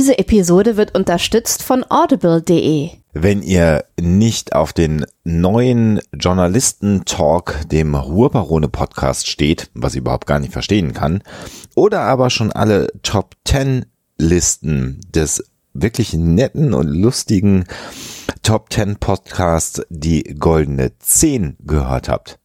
Diese Episode wird unterstützt von audible.de. Wenn ihr nicht auf den neuen Journalisten-Talk, dem Ruhrbarone-Podcast steht, was ich überhaupt gar nicht verstehen kann, oder aber schon alle Top 10 Listen des wirklich netten und lustigen Top 10 Podcasts die goldene 10 gehört habt,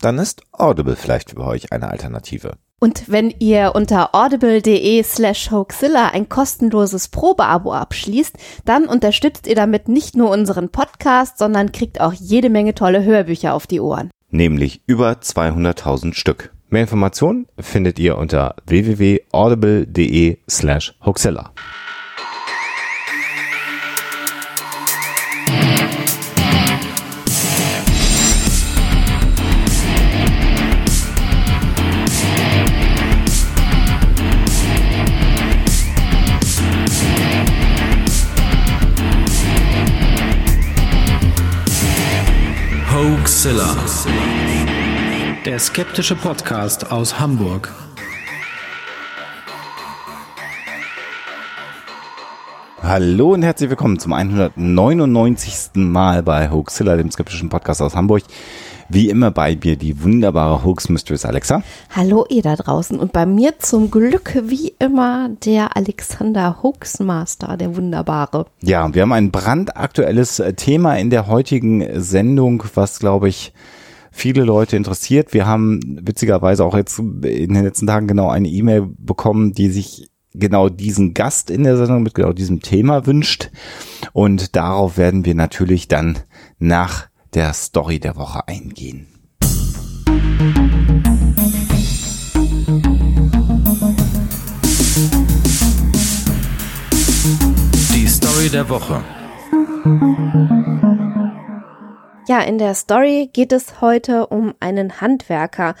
dann ist Audible vielleicht für euch eine Alternative. Und wenn ihr unter audible.de slash hoaxilla ein kostenloses Probeabo abschließt, dann unterstützt ihr damit nicht nur unseren Podcast, sondern kriegt auch jede Menge tolle Hörbücher auf die Ohren. Nämlich über 200.000 Stück. Mehr Informationen findet ihr unter www.audible.de slash hoaxilla. Hoaxilla. Der skeptische Podcast aus Hamburg. Hallo und herzlich willkommen zum 199. Mal bei Hoaxilla, dem skeptischen Podcast aus Hamburg. Wie immer bei mir die wunderbare Hoax Mistress Alexa. Hallo ihr da draußen und bei mir zum Glück wie immer der Alexander Hoaxmaster, der wunderbare. Ja, wir haben ein brandaktuelles äh, Thema in der heutigen Sendung, was glaube ich viele Leute interessiert. Wir haben witzigerweise auch jetzt in den letzten Tagen genau eine E-Mail bekommen, die sich genau diesen Gast in der Sendung mit genau diesem Thema wünscht. Und darauf werden wir natürlich dann nach der Story der Woche eingehen. Die Story der Woche. Ja, in der Story geht es heute um einen Handwerker.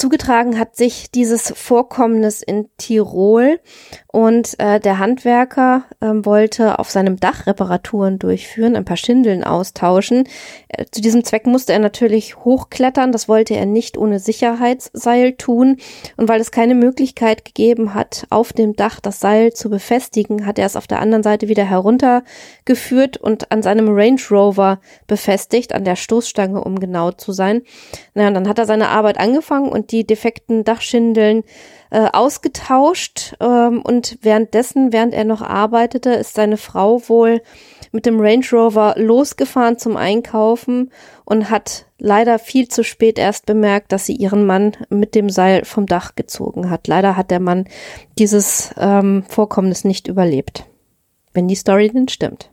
Zugetragen hat sich dieses Vorkommnis in Tirol und äh, der Handwerker äh, wollte auf seinem Dach Reparaturen durchführen, ein paar Schindeln austauschen. Äh, zu diesem Zweck musste er natürlich hochklettern, das wollte er nicht ohne Sicherheitsseil tun. Und weil es keine Möglichkeit gegeben hat, auf dem Dach das Seil zu befestigen, hat er es auf der anderen Seite wieder heruntergeführt und an seinem Range Rover befestigt, an der Stoßstange, um genau zu sein. Naja, und dann hat er seine Arbeit angefangen und die defekten Dachschindeln äh, ausgetauscht ähm, und währenddessen, während er noch arbeitete, ist seine Frau wohl mit dem Range Rover losgefahren zum Einkaufen und hat leider viel zu spät erst bemerkt, dass sie ihren Mann mit dem Seil vom Dach gezogen hat. Leider hat der Mann dieses ähm, Vorkommnis nicht überlebt. Wenn die Story denn stimmt.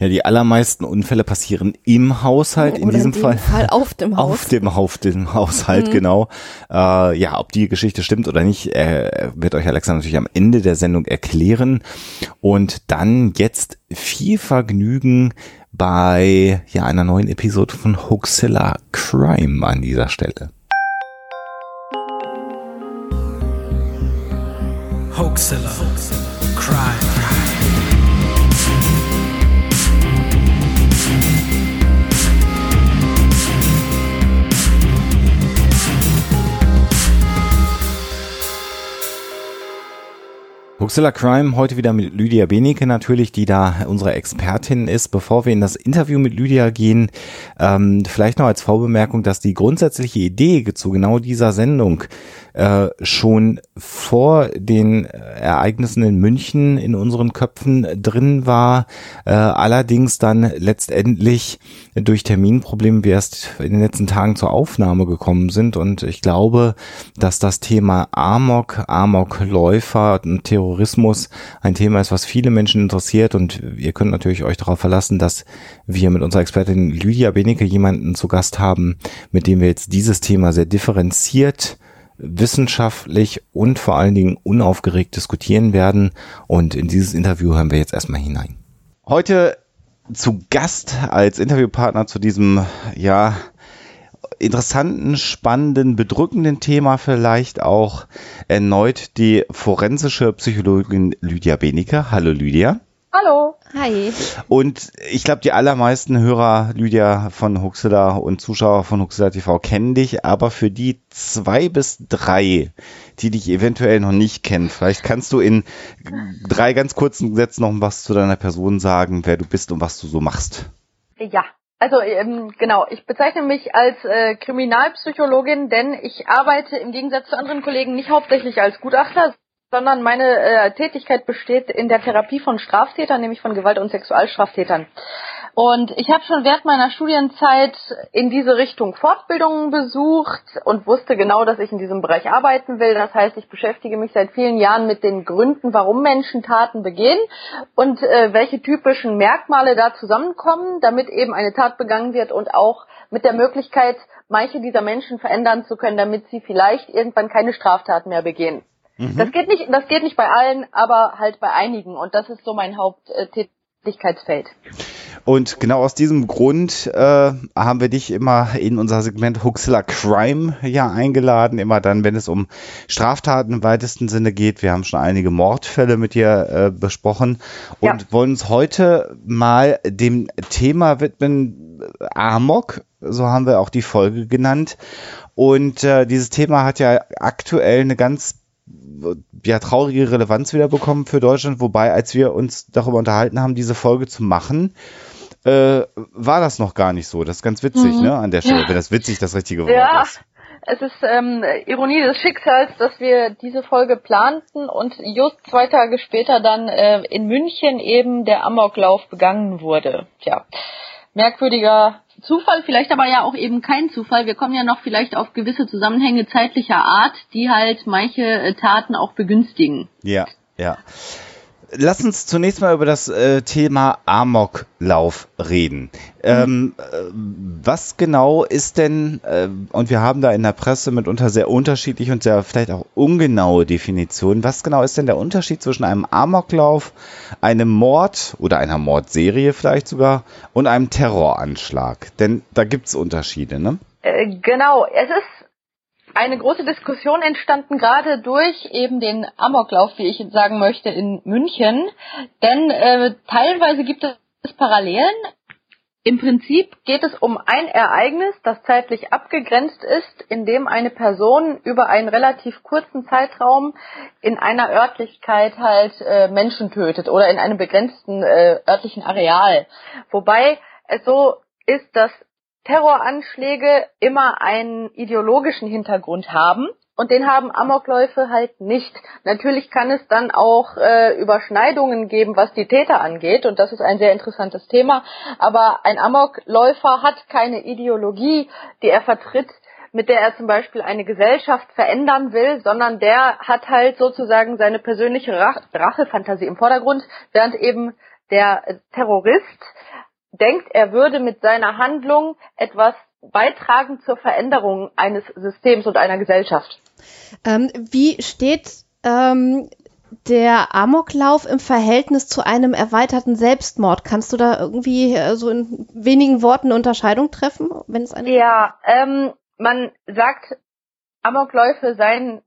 Ja, die allermeisten Unfälle passieren im Haushalt, in Oder diesem in dem Fall. Fall auf dem Haus. Auf dem, auf dem Haushalt, Mhm. genau. Äh, ja, ob die Geschichte stimmt oder nicht, äh, wird euch Alexa natürlich am Ende der Sendung erklären. Und dann jetzt viel Vergnügen bei ja, einer neuen Episode von Hoaxilla Crime an dieser Stelle. Hoaxilla. Crime. Huxilla Crime heute wieder mit Lydia Benecke natürlich, die da unsere Expertin ist. Bevor wir in das Interview mit Lydia gehen, ähm, vielleicht noch als Vorbemerkung, dass die grundsätzliche Idee zu genau dieser Sendung äh, schon vor den Ereignissen in München in unseren Köpfen drin war, äh, allerdings dann letztendlich durch Terminprobleme wir erst in den letzten Tagen zur Aufnahme gekommen sind und ich glaube, dass das Thema Amok, Amokläufer und Terrorismus ein Thema ist, was viele Menschen interessiert und ihr könnt natürlich euch darauf verlassen, dass wir mit unserer Expertin Lydia Benecke jemanden zu Gast haben, mit dem wir jetzt dieses Thema sehr differenziert wissenschaftlich und vor allen Dingen unaufgeregt diskutieren werden. Und in dieses Interview hören wir jetzt erstmal hinein. Heute zu Gast als Interviewpartner zu diesem, ja, interessanten, spannenden, bedrückenden Thema vielleicht auch erneut die forensische Psychologin Lydia Benecke. Hallo Lydia. Hallo. Hi. Und ich glaube, die allermeisten Hörer, Lydia von Huxela und Zuschauer von Huxela TV kennen dich, aber für die zwei bis drei, die dich eventuell noch nicht kennen, vielleicht kannst du in drei ganz kurzen Sätzen noch was zu deiner Person sagen, wer du bist und was du so machst. Ja, also ähm, genau, ich bezeichne mich als äh, Kriminalpsychologin, denn ich arbeite im Gegensatz zu anderen Kollegen nicht hauptsächlich als Gutachter, sondern meine äh, Tätigkeit besteht in der Therapie von Straftätern, nämlich von Gewalt- und Sexualstraftätern. Und ich habe schon während meiner Studienzeit in diese Richtung Fortbildungen besucht und wusste genau, dass ich in diesem Bereich arbeiten will. Das heißt, ich beschäftige mich seit vielen Jahren mit den Gründen, warum Menschen Taten begehen und äh, welche typischen Merkmale da zusammenkommen, damit eben eine Tat begangen wird und auch mit der Möglichkeit, manche dieser Menschen verändern zu können, damit sie vielleicht irgendwann keine Straftaten mehr begehen. Mhm. Das geht nicht, das geht nicht bei allen, aber halt bei einigen. Und das ist so mein Haupttätigkeitsfeld. Und genau aus diesem Grund äh, haben wir dich immer in unser Segment Huxilla Crime ja eingeladen. Immer dann, wenn es um Straftaten im weitesten Sinne geht. Wir haben schon einige Mordfälle mit dir äh, besprochen und ja. wollen uns heute mal dem Thema widmen, Amok. So haben wir auch die Folge genannt. Und äh, dieses Thema hat ja aktuell eine ganz ja, traurige Relevanz wieder bekommen für Deutschland. Wobei, als wir uns darüber unterhalten haben, diese Folge zu machen, äh, war das noch gar nicht so. Das ist ganz witzig, mhm. ne, an der Stelle, ja. wenn das witzig das richtige Wort ja. ist. Es ist ähm, Ironie des Schicksals, dass wir diese Folge planten und just zwei Tage später dann äh, in München eben der Amoklauf begangen wurde. Tja, merkwürdiger Zufall, vielleicht aber ja auch eben kein Zufall. Wir kommen ja noch vielleicht auf gewisse Zusammenhänge zeitlicher Art, die halt manche äh, Taten auch begünstigen. Ja, ja. Lass uns zunächst mal über das äh, Thema Amoklauf reden. Ähm, äh, was genau ist denn, äh, und wir haben da in der Presse mitunter sehr unterschiedliche und sehr vielleicht auch ungenaue Definitionen, was genau ist denn der Unterschied zwischen einem Amoklauf, einem Mord oder einer Mordserie vielleicht sogar und einem Terroranschlag? Denn da gibt es Unterschiede, ne? Äh, genau, es ist eine große Diskussion entstanden, gerade durch eben den Amoklauf, wie ich sagen möchte, in München. Denn äh, teilweise gibt es Parallelen. Im Prinzip geht es um ein Ereignis, das zeitlich abgegrenzt ist, in dem eine Person über einen relativ kurzen Zeitraum in einer Örtlichkeit halt äh, Menschen tötet oder in einem begrenzten äh, örtlichen Areal. Wobei es so ist, dass Terroranschläge immer einen ideologischen Hintergrund haben. Und den haben Amokläufe halt nicht. Natürlich kann es dann auch äh, Überschneidungen geben, was die Täter angeht. Und das ist ein sehr interessantes Thema. Aber ein Amokläufer hat keine Ideologie, die er vertritt, mit der er zum Beispiel eine Gesellschaft verändern will, sondern der hat halt sozusagen seine persönliche Rachefantasie im Vordergrund, während eben der Terrorist denkt, er würde mit seiner Handlung etwas beitragen zur Veränderung eines Systems und einer Gesellschaft. Ähm, wie steht ähm, der Amoklauf im Verhältnis zu einem erweiterten Selbstmord? Kannst du da irgendwie äh, so in wenigen Worten eine Unterscheidung treffen, wenn es eine? Ja, ähm, man sagt, Amokläufe seien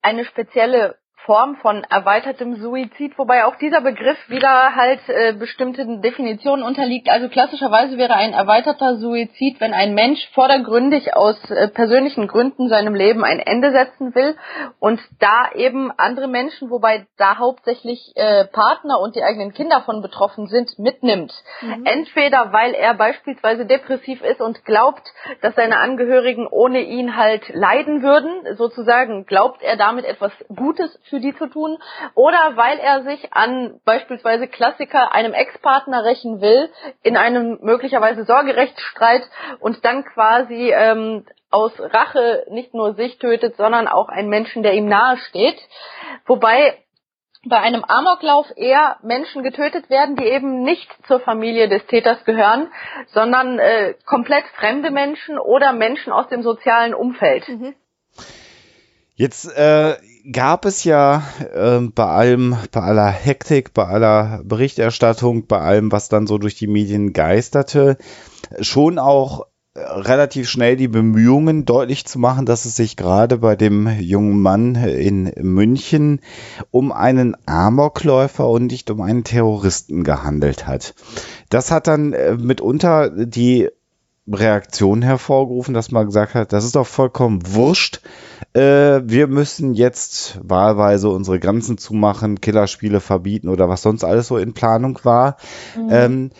eine spezielle Form von erweitertem Suizid, wobei auch dieser Begriff wieder halt äh, bestimmten Definitionen unterliegt. Also klassischerweise wäre ein erweiterter Suizid, wenn ein Mensch vordergründig aus äh, persönlichen Gründen seinem Leben ein Ende setzen will und da eben andere Menschen, wobei da hauptsächlich äh, Partner und die eigenen Kinder von betroffen sind, mitnimmt. Mhm. Entweder weil er beispielsweise depressiv ist und glaubt, dass seine Angehörigen ohne ihn halt leiden würden, sozusagen glaubt er damit etwas Gutes für die zu tun oder weil er sich an beispielsweise Klassiker einem Ex-Partner rächen will in einem möglicherweise Sorgerechtsstreit und dann quasi ähm, aus Rache nicht nur sich tötet, sondern auch einen Menschen, der ihm nahe steht. Wobei bei einem Amoklauf eher Menschen getötet werden, die eben nicht zur Familie des Täters gehören, sondern äh, komplett fremde Menschen oder Menschen aus dem sozialen Umfeld. Mhm. Jetzt äh, gab es ja äh, bei allem, bei aller Hektik, bei aller Berichterstattung, bei allem, was dann so durch die Medien geisterte, schon auch relativ schnell die Bemühungen deutlich zu machen, dass es sich gerade bei dem jungen Mann in München um einen Amokläufer und nicht um einen Terroristen gehandelt hat. Das hat dann äh, mitunter die Reaktion hervorgerufen, dass man gesagt hat, das ist doch vollkommen wurscht. Äh, wir müssen jetzt wahlweise unsere Grenzen zumachen, Killerspiele verbieten oder was sonst alles so in Planung war. Mhm. Ähm,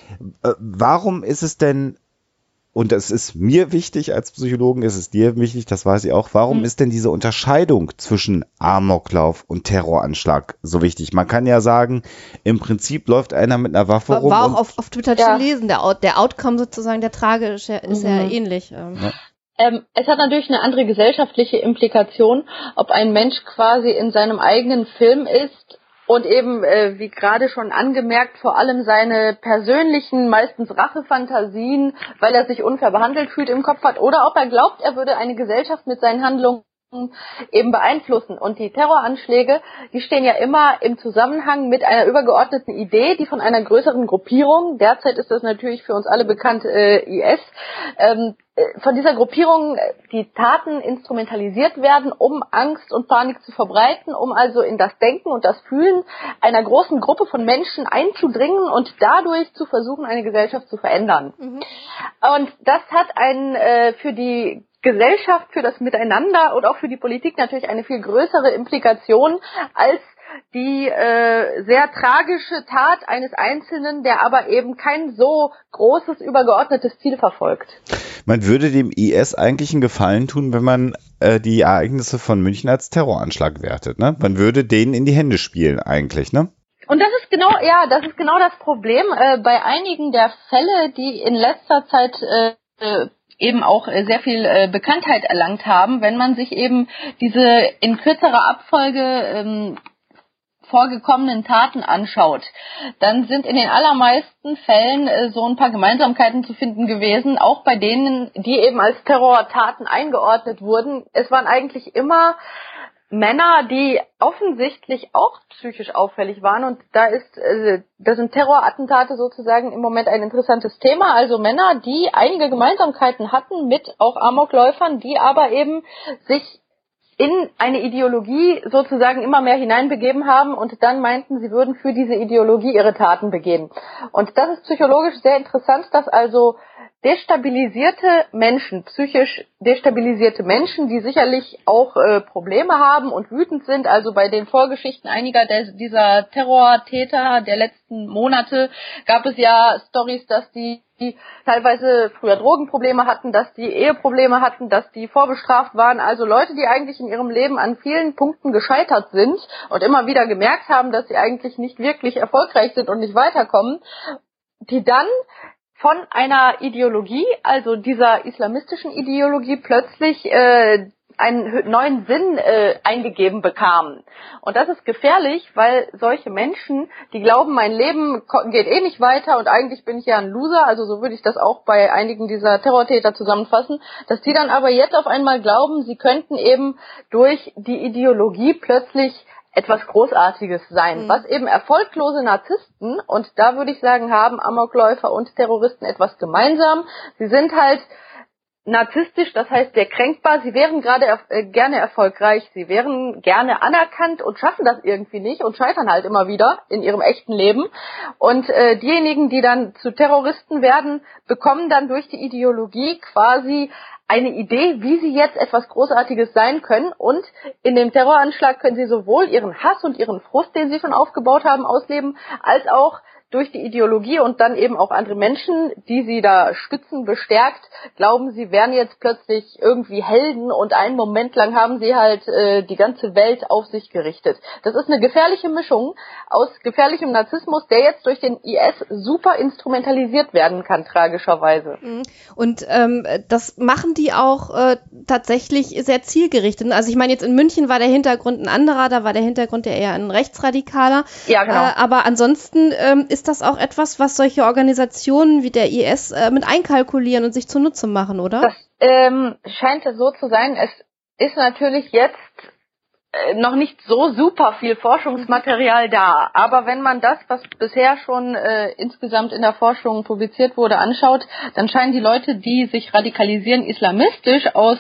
äh, warum ist es denn und das ist mir wichtig als Psychologen, ist es dir wichtig, das weiß ich auch. Warum mhm. ist denn diese Unterscheidung zwischen Amoklauf und Terroranschlag so wichtig? Man kann ja sagen, im Prinzip läuft einer mit einer Waffe war, rum. War auch auf, auf Twitter ja. zu lesen. Der, der Outcome sozusagen, der tragische, ist mhm. ja ähnlich. Ähm. Ja. Ähm, es hat natürlich eine andere gesellschaftliche Implikation, ob ein Mensch quasi in seinem eigenen Film ist und eben, äh, wie gerade schon angemerkt, vor allem seine persönlichen, meistens Rachefantasien, weil er sich unfair behandelt fühlt, im Kopf hat, oder ob er glaubt, er würde eine Gesellschaft mit seinen Handlungen eben beeinflussen. Und die Terroranschläge, die stehen ja immer im Zusammenhang mit einer übergeordneten Idee, die von einer größeren Gruppierung, derzeit ist das natürlich für uns alle bekannt äh, IS, ähm, äh, von dieser Gruppierung äh, die Taten instrumentalisiert werden, um Angst und Panik zu verbreiten, um also in das Denken und das Fühlen einer großen Gruppe von Menschen einzudringen und dadurch zu versuchen, eine Gesellschaft zu verändern. Mhm. Und das hat ein äh, für die Gesellschaft, für das Miteinander und auch für die Politik natürlich eine viel größere Implikation als die äh, sehr tragische Tat eines Einzelnen, der aber eben kein so großes übergeordnetes Ziel verfolgt. Man würde dem IS eigentlich einen Gefallen tun, wenn man äh, die Ereignisse von München als Terroranschlag wertet. Ne? Man würde denen in die Hände spielen eigentlich, ne? Und das ist genau, ja, das ist genau das Problem. Äh, bei einigen der Fälle, die in letzter Zeit äh, äh eben auch äh, sehr viel äh, Bekanntheit erlangt haben, wenn man sich eben diese in kürzerer Abfolge ähm, vorgekommenen Taten anschaut, dann sind in den allermeisten Fällen äh, so ein paar Gemeinsamkeiten zu finden gewesen, auch bei denen, die eben als Terrortaten eingeordnet wurden. Es waren eigentlich immer Männer, die offensichtlich auch psychisch auffällig waren und da ist, äh, da sind Terrorattentate sozusagen im Moment ein interessantes Thema. Also Männer, die einige Gemeinsamkeiten hatten mit auch Amokläufern, die aber eben sich in eine Ideologie sozusagen immer mehr hineinbegeben haben und dann meinten, sie würden für diese Ideologie ihre Taten begehen. Und das ist psychologisch sehr interessant, dass also destabilisierte Menschen, psychisch destabilisierte Menschen, die sicherlich auch äh, Probleme haben und wütend sind. Also bei den Vorgeschichten einiger der, dieser Terrortäter der letzten Monate gab es ja Stories, dass die die teilweise früher Drogenprobleme hatten, dass die Eheprobleme hatten, dass die vorbestraft waren. Also Leute, die eigentlich in ihrem Leben an vielen Punkten gescheitert sind und immer wieder gemerkt haben, dass sie eigentlich nicht wirklich erfolgreich sind und nicht weiterkommen, die dann von einer Ideologie, also dieser islamistischen Ideologie, plötzlich äh, einen neuen Sinn äh, eingegeben bekamen. Und das ist gefährlich, weil solche Menschen, die glauben, mein Leben geht eh nicht weiter und eigentlich bin ich ja ein Loser, also so würde ich das auch bei einigen dieser Terrortäter zusammenfassen, dass die dann aber jetzt auf einmal glauben, sie könnten eben durch die Ideologie plötzlich etwas Großartiges sein, mhm. was eben erfolglose Narzissten, und da würde ich sagen, haben Amokläufer und Terroristen etwas gemeinsam. Sie sind halt narzisstisch, das heißt sehr kränkbar. Sie wären gerade äh, gerne erfolgreich, sie wären gerne anerkannt und schaffen das irgendwie nicht und scheitern halt immer wieder in ihrem echten Leben. Und äh, diejenigen, die dann zu Terroristen werden, bekommen dann durch die Ideologie quasi eine Idee, wie sie jetzt etwas Großartiges sein können. Und in dem Terroranschlag können sie sowohl ihren Hass und ihren Frust, den sie schon aufgebaut haben, ausleben, als auch durch die Ideologie und dann eben auch andere Menschen, die sie da stützen, bestärkt, glauben, sie wären jetzt plötzlich irgendwie Helden und einen Moment lang haben sie halt äh, die ganze Welt auf sich gerichtet. Das ist eine gefährliche Mischung aus gefährlichem Narzissmus, der jetzt durch den IS super instrumentalisiert werden kann, tragischerweise. Mhm. Und ähm, das machen die auch äh, tatsächlich sehr zielgerichtet. Also ich meine, jetzt in München war der Hintergrund ein anderer, da war der Hintergrund ja eher ein rechtsradikaler. Ja, genau. Äh, aber ansonsten ähm, ist ist das auch etwas, was solche Organisationen wie der IS äh, mit einkalkulieren und sich zunutze machen, oder? Das ähm, scheint so zu sein. Es ist natürlich jetzt äh, noch nicht so super viel Forschungsmaterial da. Aber wenn man das, was bisher schon äh, insgesamt in der Forschung publiziert wurde, anschaut, dann scheinen die Leute, die sich radikalisieren, islamistisch aus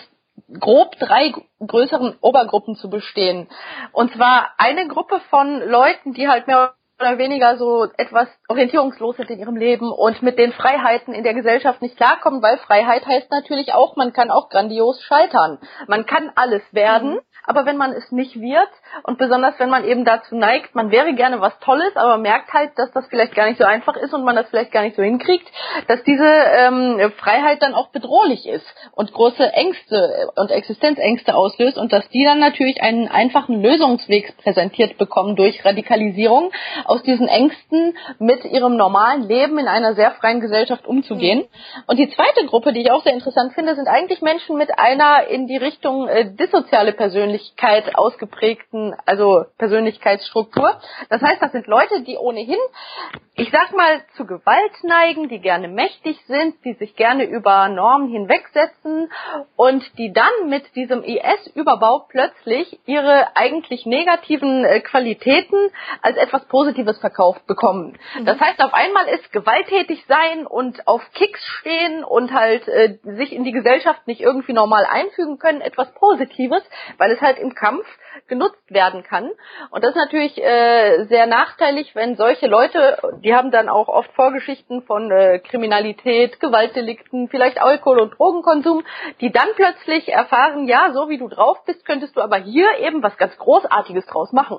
grob drei größeren Obergruppen zu bestehen. Und zwar eine Gruppe von Leuten, die halt mehr oder weniger so etwas orientierungslos sind in ihrem Leben und mit den Freiheiten in der Gesellschaft nicht klarkommen, weil Freiheit heißt natürlich auch, man kann auch grandios scheitern. Man kann alles werden, mhm. Aber wenn man es nicht wird und besonders wenn man eben dazu neigt, man wäre gerne was Tolles, aber merkt halt, dass das vielleicht gar nicht so einfach ist und man das vielleicht gar nicht so hinkriegt, dass diese ähm, Freiheit dann auch bedrohlich ist und große Ängste und Existenzängste auslöst und dass die dann natürlich einen einfachen Lösungsweg präsentiert bekommen durch Radikalisierung aus diesen Ängsten mit ihrem normalen Leben in einer sehr freien Gesellschaft umzugehen. Und die zweite Gruppe, die ich auch sehr interessant finde, sind eigentlich Menschen mit einer in die Richtung äh, dissoziale Persönlichkeit ausgeprägten, also Persönlichkeitsstruktur. Das heißt, das sind Leute, die ohnehin ich sag mal, zu Gewalt neigen, die gerne mächtig sind, die sich gerne über Normen hinwegsetzen und die dann mit diesem IS-Überbau plötzlich ihre eigentlich negativen äh, Qualitäten als etwas Positives verkauft bekommen. Mhm. Das heißt, auf einmal ist gewalttätig sein und auf Kicks stehen und halt äh, sich in die Gesellschaft nicht irgendwie normal einfügen können etwas Positives, weil es halt im Kampf genutzt werden kann. Und das ist natürlich äh, sehr nachteilig, wenn solche Leute, die haben dann auch oft Vorgeschichten von äh, Kriminalität, Gewaltdelikten, vielleicht Alkohol- und Drogenkonsum, die dann plötzlich erfahren, ja, so wie du drauf bist, könntest du aber hier eben was ganz Großartiges draus machen.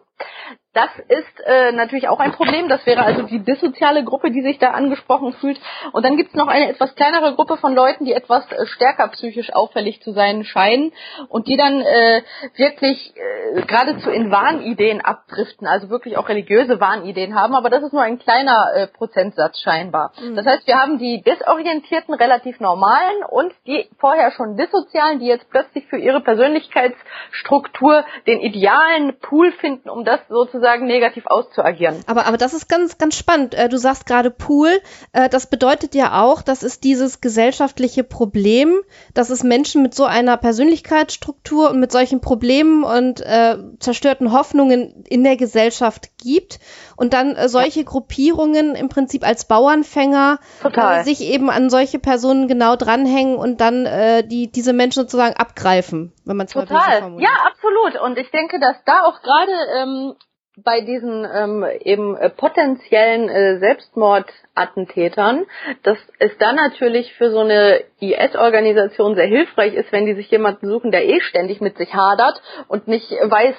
Das ist äh, natürlich auch ein Problem. Das wäre also die dissoziale Gruppe, die sich da angesprochen fühlt. Und dann gibt es noch eine etwas kleinere Gruppe von Leuten, die etwas äh, stärker psychisch auffällig zu sein scheinen und die dann äh, wirklich äh, geradezu in Wahnideen abdriften, also wirklich auch religiöse Wahnideen haben. Aber das ist nur ein kleiner äh, Prozentsatz scheinbar. Mhm. Das heißt, wir haben die desorientierten, relativ normalen und die vorher schon dissozialen, die jetzt plötzlich für ihre Persönlichkeitsstruktur den idealen Pool finden, um das sozusagen sozusagen negativ auszuagieren. Aber, aber das ist ganz, ganz spannend. Äh, du sagst gerade Pool. Äh, das bedeutet ja auch, dass es dieses gesellschaftliche Problem, dass es Menschen mit so einer Persönlichkeitsstruktur und mit solchen Problemen und äh, zerstörten Hoffnungen in der Gesellschaft gibt und dann äh, solche ja. Gruppierungen im Prinzip als Bauernfänger äh, sich eben an solche Personen genau dranhängen und dann äh, die diese Menschen sozusagen abgreifen, wenn man es mal Total. Ja, absolut. Und ich denke, dass da auch gerade ähm, bei diesen ähm, eben äh, potenziellen äh, Selbstmordattentätern, dass es dann natürlich für so eine IS-Organisation sehr hilfreich ist, wenn die sich jemanden suchen, der eh ständig mit sich hadert und nicht weiß,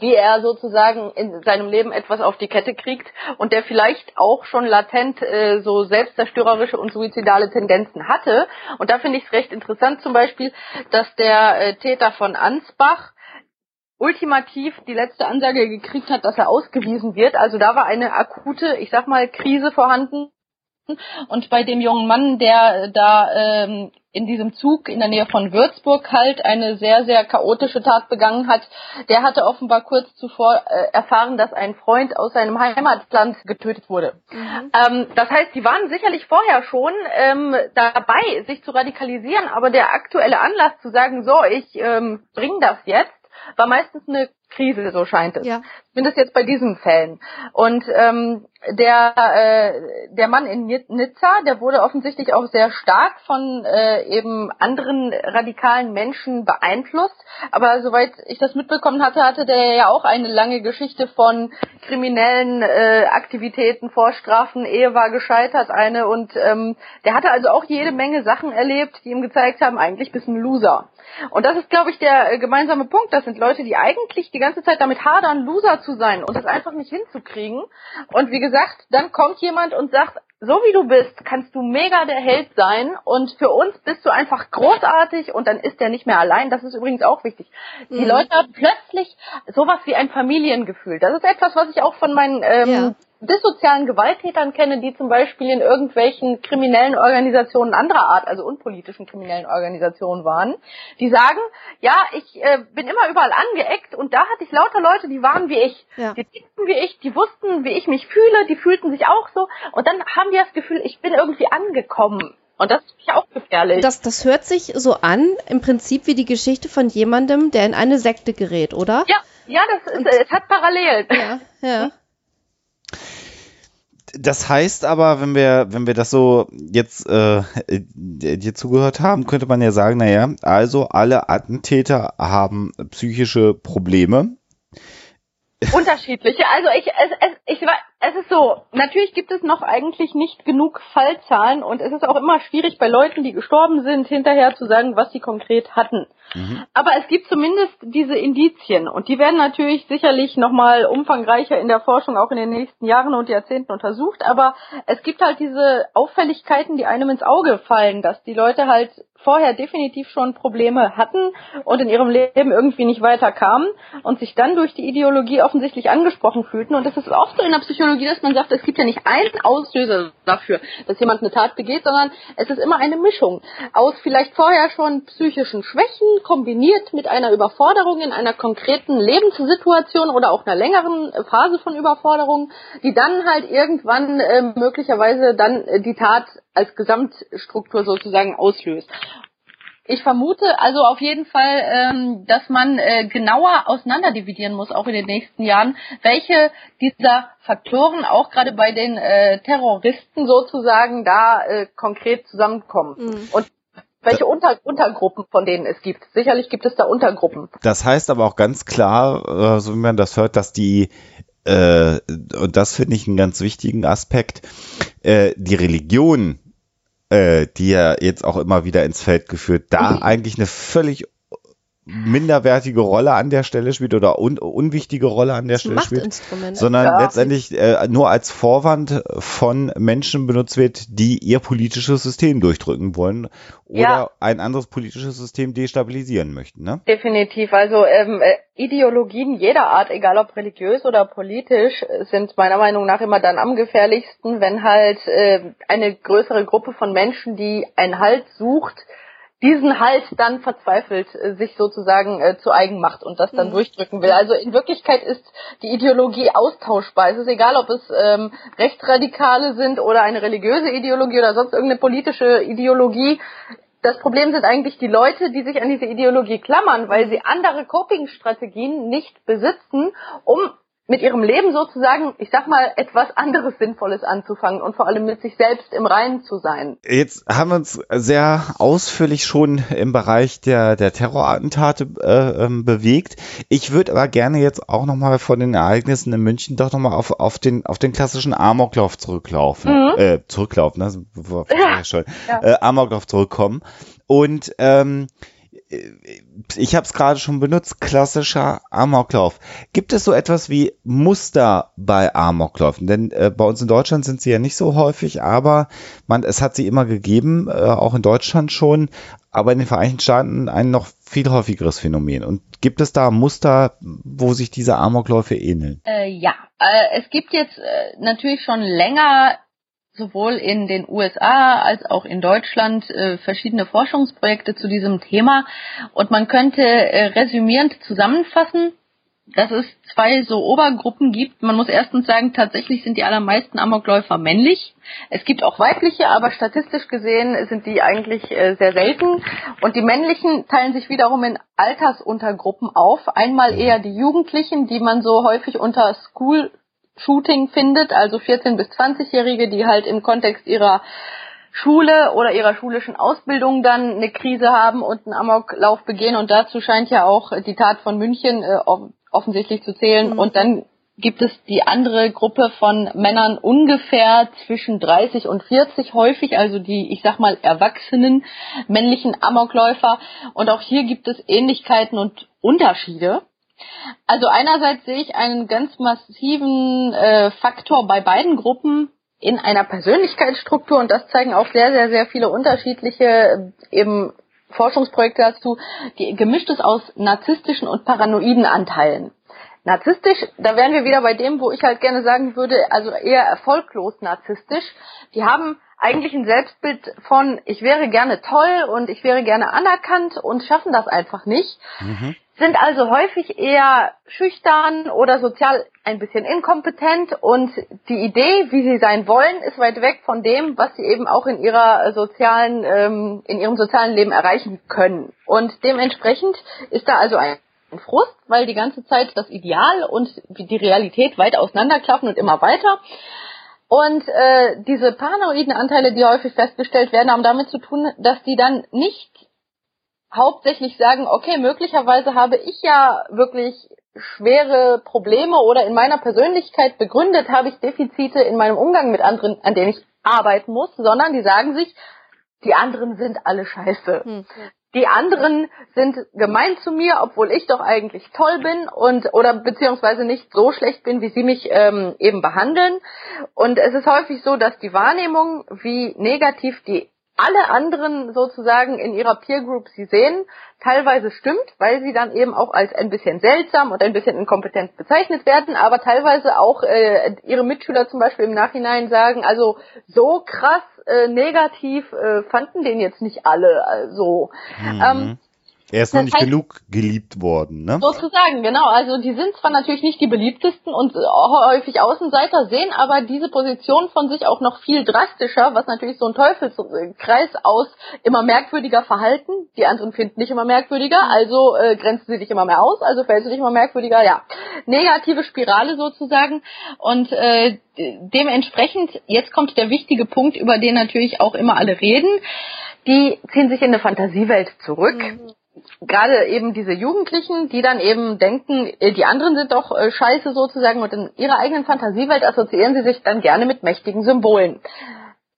wie er sozusagen in seinem Leben etwas auf die Kette kriegt und der vielleicht auch schon latent äh, so selbstzerstörerische und suizidale Tendenzen hatte. Und da finde ich es recht interessant zum Beispiel, dass der äh, Täter von Ansbach ultimativ die letzte Ansage gekriegt hat, dass er ausgewiesen wird. Also da war eine akute, ich sag mal, Krise vorhanden. Und bei dem jungen Mann, der da ähm, in diesem Zug in der Nähe von Würzburg halt eine sehr, sehr chaotische Tat begangen hat, der hatte offenbar kurz zuvor äh, erfahren, dass ein Freund aus seinem Heimatland getötet wurde. Mhm. Ähm, das heißt, die waren sicherlich vorher schon ähm, dabei, sich zu radikalisieren, aber der aktuelle Anlass zu sagen, so, ich ähm, bring das jetzt, war meistens eine Krise, so scheint es. Ja. Zumindest jetzt bei diesen Fällen. Und ähm, der äh, der Mann in Nizza, der wurde offensichtlich auch sehr stark von äh, eben anderen radikalen Menschen beeinflusst. Aber soweit ich das mitbekommen hatte, hatte der ja auch eine lange Geschichte von kriminellen äh, Aktivitäten, Vorstrafen, Ehe war gescheitert, eine und ähm, der hatte also auch jede Menge Sachen erlebt, die ihm gezeigt haben, eigentlich bist ein Loser. Und das ist, glaube ich, der äh, gemeinsame Punkt. Das sind Leute, die eigentlich die ganze Zeit damit hadern, Loser zu sein und das einfach nicht hinzukriegen. Und wie gesagt, dann kommt jemand und sagt, so wie du bist, kannst du mega der Held sein und für uns bist du einfach großartig und dann ist er nicht mehr allein. Das ist übrigens auch wichtig. Die mhm. Leute haben plötzlich sowas wie ein Familiengefühl. Das ist etwas, was ich auch von meinen ähm, ja dissozialen Gewalttätern kenne, die zum Beispiel in irgendwelchen kriminellen Organisationen anderer Art, also unpolitischen kriminellen Organisationen waren, die sagen, ja, ich äh, bin immer überall angeeckt und da hatte ich lauter Leute, die waren wie ich. Ja. Die tickten wie ich, die wussten, wie ich mich fühle, die fühlten sich auch so und dann haben die das Gefühl, ich bin irgendwie angekommen. Und das ist auch gefährlich. Das, das hört sich so an, im Prinzip wie die Geschichte von jemandem, der in eine Sekte gerät, oder? Ja, Ja, das ist, es hat Parallelen. Ja, ja. Das heißt aber, wenn wir, wenn wir das so jetzt äh, dir zugehört haben, könnte man ja sagen, naja, also alle Attentäter haben psychische Probleme. Unterschiedliche. Also ich, es, es, ich, es ist so, natürlich gibt es noch eigentlich nicht genug Fallzahlen und es ist auch immer schwierig bei Leuten, die gestorben sind, hinterher zu sagen, was sie konkret hatten. Mhm. Aber es gibt zumindest diese Indizien und die werden natürlich sicherlich nochmal umfangreicher in der Forschung auch in den nächsten Jahren und Jahrzehnten untersucht, aber es gibt halt diese Auffälligkeiten, die einem ins Auge fallen, dass die Leute halt vorher definitiv schon Probleme hatten und in ihrem Leben irgendwie nicht weiterkamen und sich dann durch die Ideologie offensichtlich angesprochen fühlten. Und es ist oft so in der Psychologie, dass man sagt, es gibt ja nicht einen Auslöser dafür, dass jemand eine Tat begeht, sondern es ist immer eine Mischung aus vielleicht vorher schon psychischen Schwächen kombiniert mit einer Überforderung in einer konkreten Lebenssituation oder auch einer längeren Phase von Überforderung, die dann halt irgendwann äh, möglicherweise dann die Tat als Gesamtstruktur sozusagen auslöst. Ich vermute also auf jeden Fall, ähm, dass man äh, genauer auseinanderdividieren muss, auch in den nächsten Jahren, welche dieser Faktoren auch gerade bei den äh, Terroristen sozusagen da äh, konkret zusammenkommen. Mhm. Und welche Unter Untergruppen von denen es gibt. Sicherlich gibt es da Untergruppen. Das heißt aber auch ganz klar, äh, so wie man das hört, dass die äh, und das finde ich einen ganz wichtigen Aspekt, äh, die Religion äh, die ja jetzt auch immer wieder ins Feld geführt, da mhm. eigentlich eine völlig minderwertige Rolle an der Stelle spielt oder un unwichtige Rolle an der Stelle spielt, sondern ja. letztendlich äh, nur als Vorwand von Menschen benutzt wird, die ihr politisches System durchdrücken wollen oder ja. ein anderes politisches System destabilisieren möchten. Ne? Definitiv. Also ähm, äh, Ideologien jeder Art, egal ob religiös oder politisch, sind meiner Meinung nach immer dann am gefährlichsten, wenn halt äh, eine größere Gruppe von Menschen, die einen Halt sucht, diesen Halt dann verzweifelt äh, sich sozusagen äh, zu eigen macht und das dann mhm. durchdrücken will. Also in Wirklichkeit ist die Ideologie austauschbar. Es ist egal, ob es ähm, Rechtsradikale sind oder eine religiöse Ideologie oder sonst irgendeine politische Ideologie. Das Problem sind eigentlich die Leute, die sich an diese Ideologie klammern, weil sie andere Coping-Strategien nicht besitzen, um mit ihrem Leben sozusagen, ich sag mal, etwas anderes Sinnvolles anzufangen und vor allem mit sich selbst im Reinen zu sein. Jetzt haben wir uns sehr ausführlich schon im Bereich der, der Terrorattentate äh, ähm, bewegt. Ich würde aber gerne jetzt auch nochmal von den Ereignissen in München doch nochmal auf, auf, den, auf den klassischen Amoklauf zurücklaufen. Mhm. Äh, zurücklaufen, ne? Ja. Schon. Ja. Äh, Amoklauf zurückkommen. Und ähm, ich habe es gerade schon benutzt, klassischer Amoklauf. Gibt es so etwas wie Muster bei Amokläufen? Denn äh, bei uns in Deutschland sind sie ja nicht so häufig, aber man, es hat sie immer gegeben, äh, auch in Deutschland schon, aber in den Vereinigten Staaten ein noch viel häufigeres Phänomen. Und gibt es da Muster, wo sich diese Amokläufe ähneln? Äh, ja, äh, es gibt jetzt äh, natürlich schon länger sowohl in den USA als auch in Deutschland äh, verschiedene Forschungsprojekte zu diesem Thema. Und man könnte äh, resümierend zusammenfassen, dass es zwei so Obergruppen gibt. Man muss erstens sagen, tatsächlich sind die allermeisten Amokläufer männlich. Es gibt auch weibliche, aber statistisch gesehen sind die eigentlich äh, sehr selten. Und die männlichen teilen sich wiederum in Altersuntergruppen auf. Einmal eher die Jugendlichen, die man so häufig unter School Shooting findet, also 14 bis 20-Jährige, die halt im Kontext ihrer Schule oder ihrer schulischen Ausbildung dann eine Krise haben und einen Amoklauf begehen und dazu scheint ja auch die Tat von München äh, offensichtlich zu zählen mhm. und dann gibt es die andere Gruppe von Männern ungefähr zwischen 30 und 40 häufig, also die, ich sag mal, erwachsenen männlichen Amokläufer. Und auch hier gibt es Ähnlichkeiten und Unterschiede. Also einerseits sehe ich einen ganz massiven äh, Faktor bei beiden Gruppen in einer Persönlichkeitsstruktur und das zeigen auch sehr, sehr, sehr viele unterschiedliche äh, eben Forschungsprojekte dazu, die gemischt ist aus narzisstischen und paranoiden Anteilen. Narzisstisch, da wären wir wieder bei dem, wo ich halt gerne sagen würde, also eher erfolglos narzisstisch. Die haben eigentlich ein Selbstbild von, ich wäre gerne toll und ich wäre gerne anerkannt und schaffen das einfach nicht. Mhm sind also häufig eher schüchtern oder sozial ein bisschen inkompetent und die Idee, wie sie sein wollen, ist weit weg von dem, was sie eben auch in ihrer sozialen, ähm, in ihrem sozialen Leben erreichen können. Und dementsprechend ist da also ein Frust, weil die ganze Zeit das Ideal und die Realität weit auseinanderklaffen und immer weiter. Und äh, diese paranoiden Anteile, die häufig festgestellt werden, haben damit zu tun, dass die dann nicht hauptsächlich sagen, okay, möglicherweise habe ich ja wirklich schwere Probleme oder in meiner Persönlichkeit begründet habe ich Defizite in meinem Umgang mit anderen, an denen ich arbeiten muss, sondern die sagen sich, die anderen sind alle scheiße. Hm. Die anderen sind gemein zu mir, obwohl ich doch eigentlich toll bin und oder beziehungsweise nicht so schlecht bin, wie sie mich ähm, eben behandeln. Und es ist häufig so, dass die Wahrnehmung, wie negativ die alle anderen sozusagen in ihrer Peer Group sie sehen, teilweise stimmt, weil sie dann eben auch als ein bisschen seltsam und ein bisschen inkompetent bezeichnet werden, aber teilweise auch äh, ihre Mitschüler zum Beispiel im Nachhinein sagen, also so krass äh, negativ äh, fanden den jetzt nicht alle äh, so. Mhm. Ähm, er ist noch nicht heißt, genug geliebt worden, ne? Sozusagen, genau. Also die sind zwar natürlich nicht die beliebtesten und häufig Außenseiter, sehen aber diese Position von sich auch noch viel drastischer, was natürlich so ein Teufelskreis aus immer merkwürdiger Verhalten. Die anderen finden dich immer merkwürdiger, also äh, grenzen sie dich immer mehr aus, also fällst du dich immer merkwürdiger, ja. Negative Spirale sozusagen. Und äh, dementsprechend, jetzt kommt der wichtige Punkt, über den natürlich auch immer alle reden. Die ziehen sich in eine Fantasiewelt zurück. Mhm gerade eben diese Jugendlichen, die dann eben denken, äh, die anderen sind doch äh, scheiße sozusagen und in ihrer eigenen Fantasiewelt assoziieren sie sich dann gerne mit mächtigen Symbolen.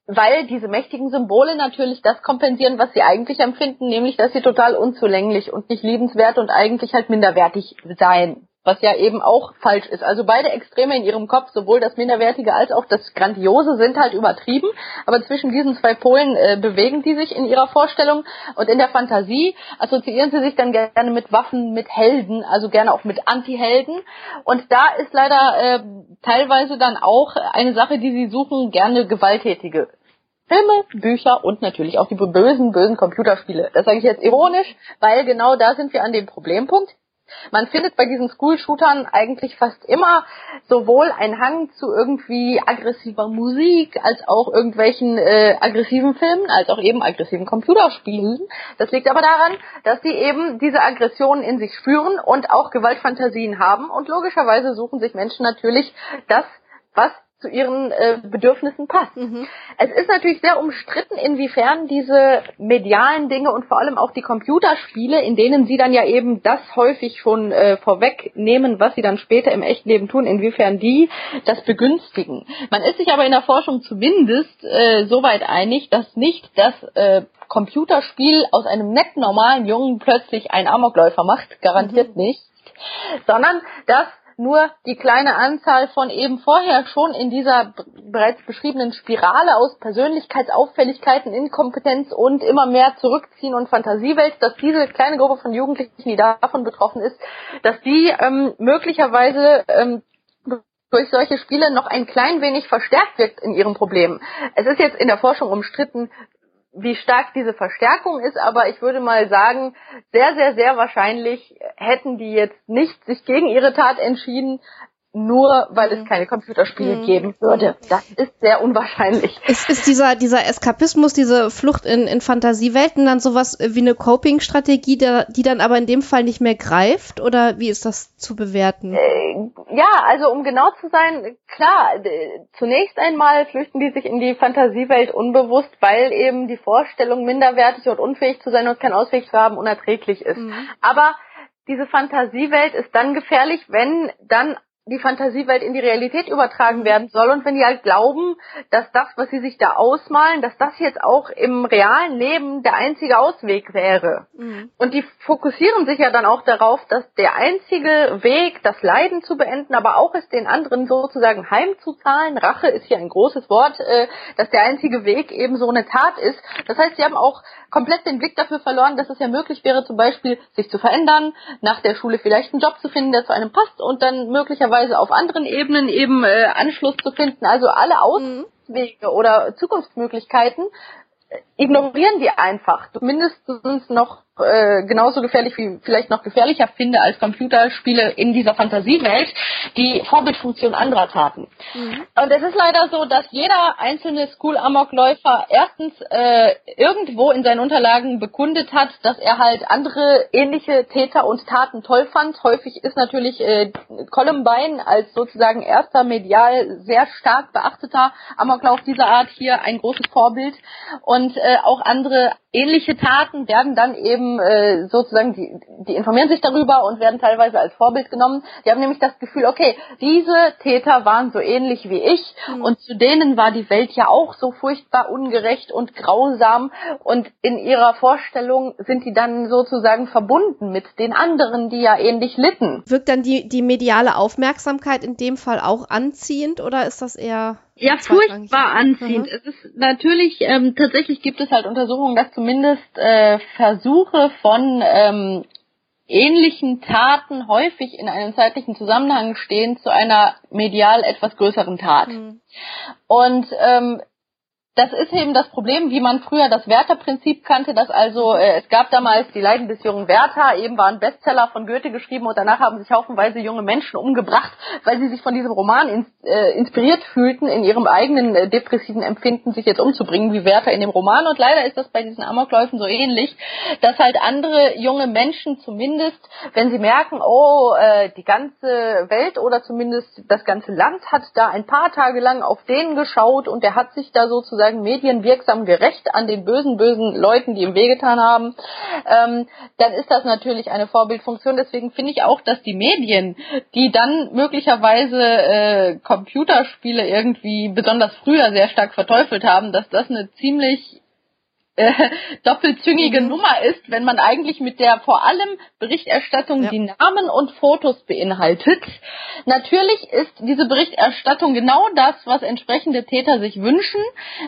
Weil diese mächtigen Symbole natürlich das kompensieren, was sie eigentlich empfinden, nämlich dass sie total unzulänglich und nicht liebenswert und eigentlich halt minderwertig seien was ja eben auch falsch ist. Also beide Extreme in ihrem Kopf, sowohl das Minderwertige als auch das Grandiose, sind halt übertrieben. Aber zwischen diesen zwei Polen äh, bewegen die sich in ihrer Vorstellung und in der Fantasie assoziieren sie sich dann gerne mit Waffen, mit Helden, also gerne auch mit Anti-Helden. Und da ist leider äh, teilweise dann auch eine Sache, die sie suchen, gerne gewalttätige Filme, Bücher und natürlich auch die bösen, bösen Computerspiele. Das sage ich jetzt ironisch, weil genau da sind wir an dem Problempunkt. Man findet bei diesen School-Shootern eigentlich fast immer sowohl einen Hang zu irgendwie aggressiver Musik, als auch irgendwelchen äh, aggressiven Filmen, als auch eben aggressiven Computerspielen. Das liegt aber daran, dass sie eben diese Aggressionen in sich spüren und auch Gewaltfantasien haben. Und logischerweise suchen sich Menschen natürlich das, was zu ihren äh, Bedürfnissen passt. Mhm. Es ist natürlich sehr umstritten, inwiefern diese medialen Dinge und vor allem auch die Computerspiele, in denen sie dann ja eben das häufig schon äh, vorwegnehmen, was sie dann später im echten Leben tun, inwiefern die das begünstigen. Man ist sich aber in der Forschung zumindest äh, soweit einig, dass nicht das äh, Computerspiel aus einem netten, normalen Jungen plötzlich einen Amokläufer macht, garantiert mhm. nicht, sondern dass nur die kleine Anzahl von eben vorher schon in dieser bereits beschriebenen Spirale aus Persönlichkeitsauffälligkeiten, Inkompetenz und immer mehr Zurückziehen und Fantasiewelt, dass diese kleine Gruppe von Jugendlichen, die davon betroffen ist, dass die ähm, möglicherweise ähm, durch solche Spiele noch ein klein wenig verstärkt wirkt in ihrem Problem. Es ist jetzt in der Forschung umstritten, wie stark diese Verstärkung ist, aber ich würde mal sagen, sehr, sehr, sehr wahrscheinlich hätten die jetzt nicht sich gegen ihre Tat entschieden, nur weil es mhm. keine Computerspiele mhm. geben würde. Das ist sehr unwahrscheinlich. Ist, ist dieser, dieser Eskapismus, diese Flucht in, in Fantasiewelten dann sowas wie eine Coping-Strategie, die dann aber in dem Fall nicht mehr greift? Oder wie ist das zu bewerten? Äh, ja, also um genau zu sein, klar, zunächst einmal flüchten die sich in die Fantasiewelt unbewusst, weil eben die Vorstellung, minderwertig und unfähig zu sein und keinen Ausweg zu haben, unerträglich ist. Mhm. Aber diese Fantasiewelt ist dann gefährlich, wenn dann die Fantasiewelt in die Realität übertragen werden soll und wenn die halt glauben, dass das, was sie sich da ausmalen, dass das jetzt auch im realen Leben der einzige Ausweg wäre. Mhm. Und die fokussieren sich ja dann auch darauf, dass der einzige Weg, das Leiden zu beenden, aber auch es den anderen sozusagen heimzuzahlen, Rache ist hier ein großes Wort, äh, dass der einzige Weg eben so eine Tat ist. Das heißt, sie haben auch komplett den Blick dafür verloren, dass es ja möglich wäre, zum Beispiel sich zu verändern, nach der Schule vielleicht einen Job zu finden, der zu einem passt und dann möglicherweise auf anderen Ebenen eben äh, Anschluss zu finden. Also alle Auswege oder Zukunftsmöglichkeiten äh, ignorieren die einfach, zumindest noch äh, genauso gefährlich wie vielleicht noch gefährlicher finde als Computerspiele in dieser Fantasiewelt, die Vorbildfunktion anderer Taten. Mhm. Und es ist leider so, dass jeder einzelne School-Amokläufer erstens äh, irgendwo in seinen Unterlagen bekundet hat, dass er halt andere ähnliche Täter und Taten toll fand. Häufig ist natürlich äh, Columbine als sozusagen erster medial sehr stark beachteter Amoklauf dieser Art hier ein großes Vorbild. Und äh, auch andere ähnliche Taten werden dann eben äh, sozusagen, die, die informieren sich darüber und werden teilweise als Vorbild genommen. Die haben nämlich das Gefühl, okay, diese Täter waren so ähnlich wie ich mhm. und zu denen war die Welt ja auch so furchtbar ungerecht und grausam und in ihrer Vorstellung sind die dann sozusagen verbunden mit den anderen, die ja ähnlich litten. Wirkt dann die, die mediale Aufmerksamkeit in dem Fall auch anziehend oder ist das eher ja, furchtbar anziehend. Mhm. Es ist natürlich, ähm, tatsächlich gibt es halt Untersuchungen, dass zumindest äh, Versuche von ähm, ähnlichen Taten häufig in einem zeitlichen Zusammenhang stehen zu einer medial etwas größeren Tat. Mhm. Und ähm, das ist eben das Problem, wie man früher das Werther-Prinzip kannte, dass also äh, es gab damals die Leiden des jungen Werther, eben war ein Bestseller von Goethe geschrieben und danach haben sich haufenweise junge Menschen umgebracht, weil sie sich von diesem Roman ins, äh, inspiriert fühlten, in ihrem eigenen äh, depressiven Empfinden sich jetzt umzubringen, wie Werther in dem Roman. Und leider ist das bei diesen Amokläufen so ähnlich, dass halt andere junge Menschen zumindest, wenn sie merken, oh, äh, die ganze Welt oder zumindest das ganze Land hat da ein paar Tage lang auf den geschaut und der hat sich da sozusagen sozusagen medienwirksam gerecht an den bösen, bösen Leuten, die ihm wehgetan haben, ähm, dann ist das natürlich eine Vorbildfunktion. Deswegen finde ich auch, dass die Medien, die dann möglicherweise äh, Computerspiele irgendwie besonders früher sehr stark verteufelt haben, dass das eine ziemlich äh, doppelzüngige mhm. Nummer ist, wenn man eigentlich mit der vor allem Berichterstattung ja. die Namen und Fotos beinhaltet. Natürlich ist diese Berichterstattung genau das, was entsprechende Täter sich wünschen.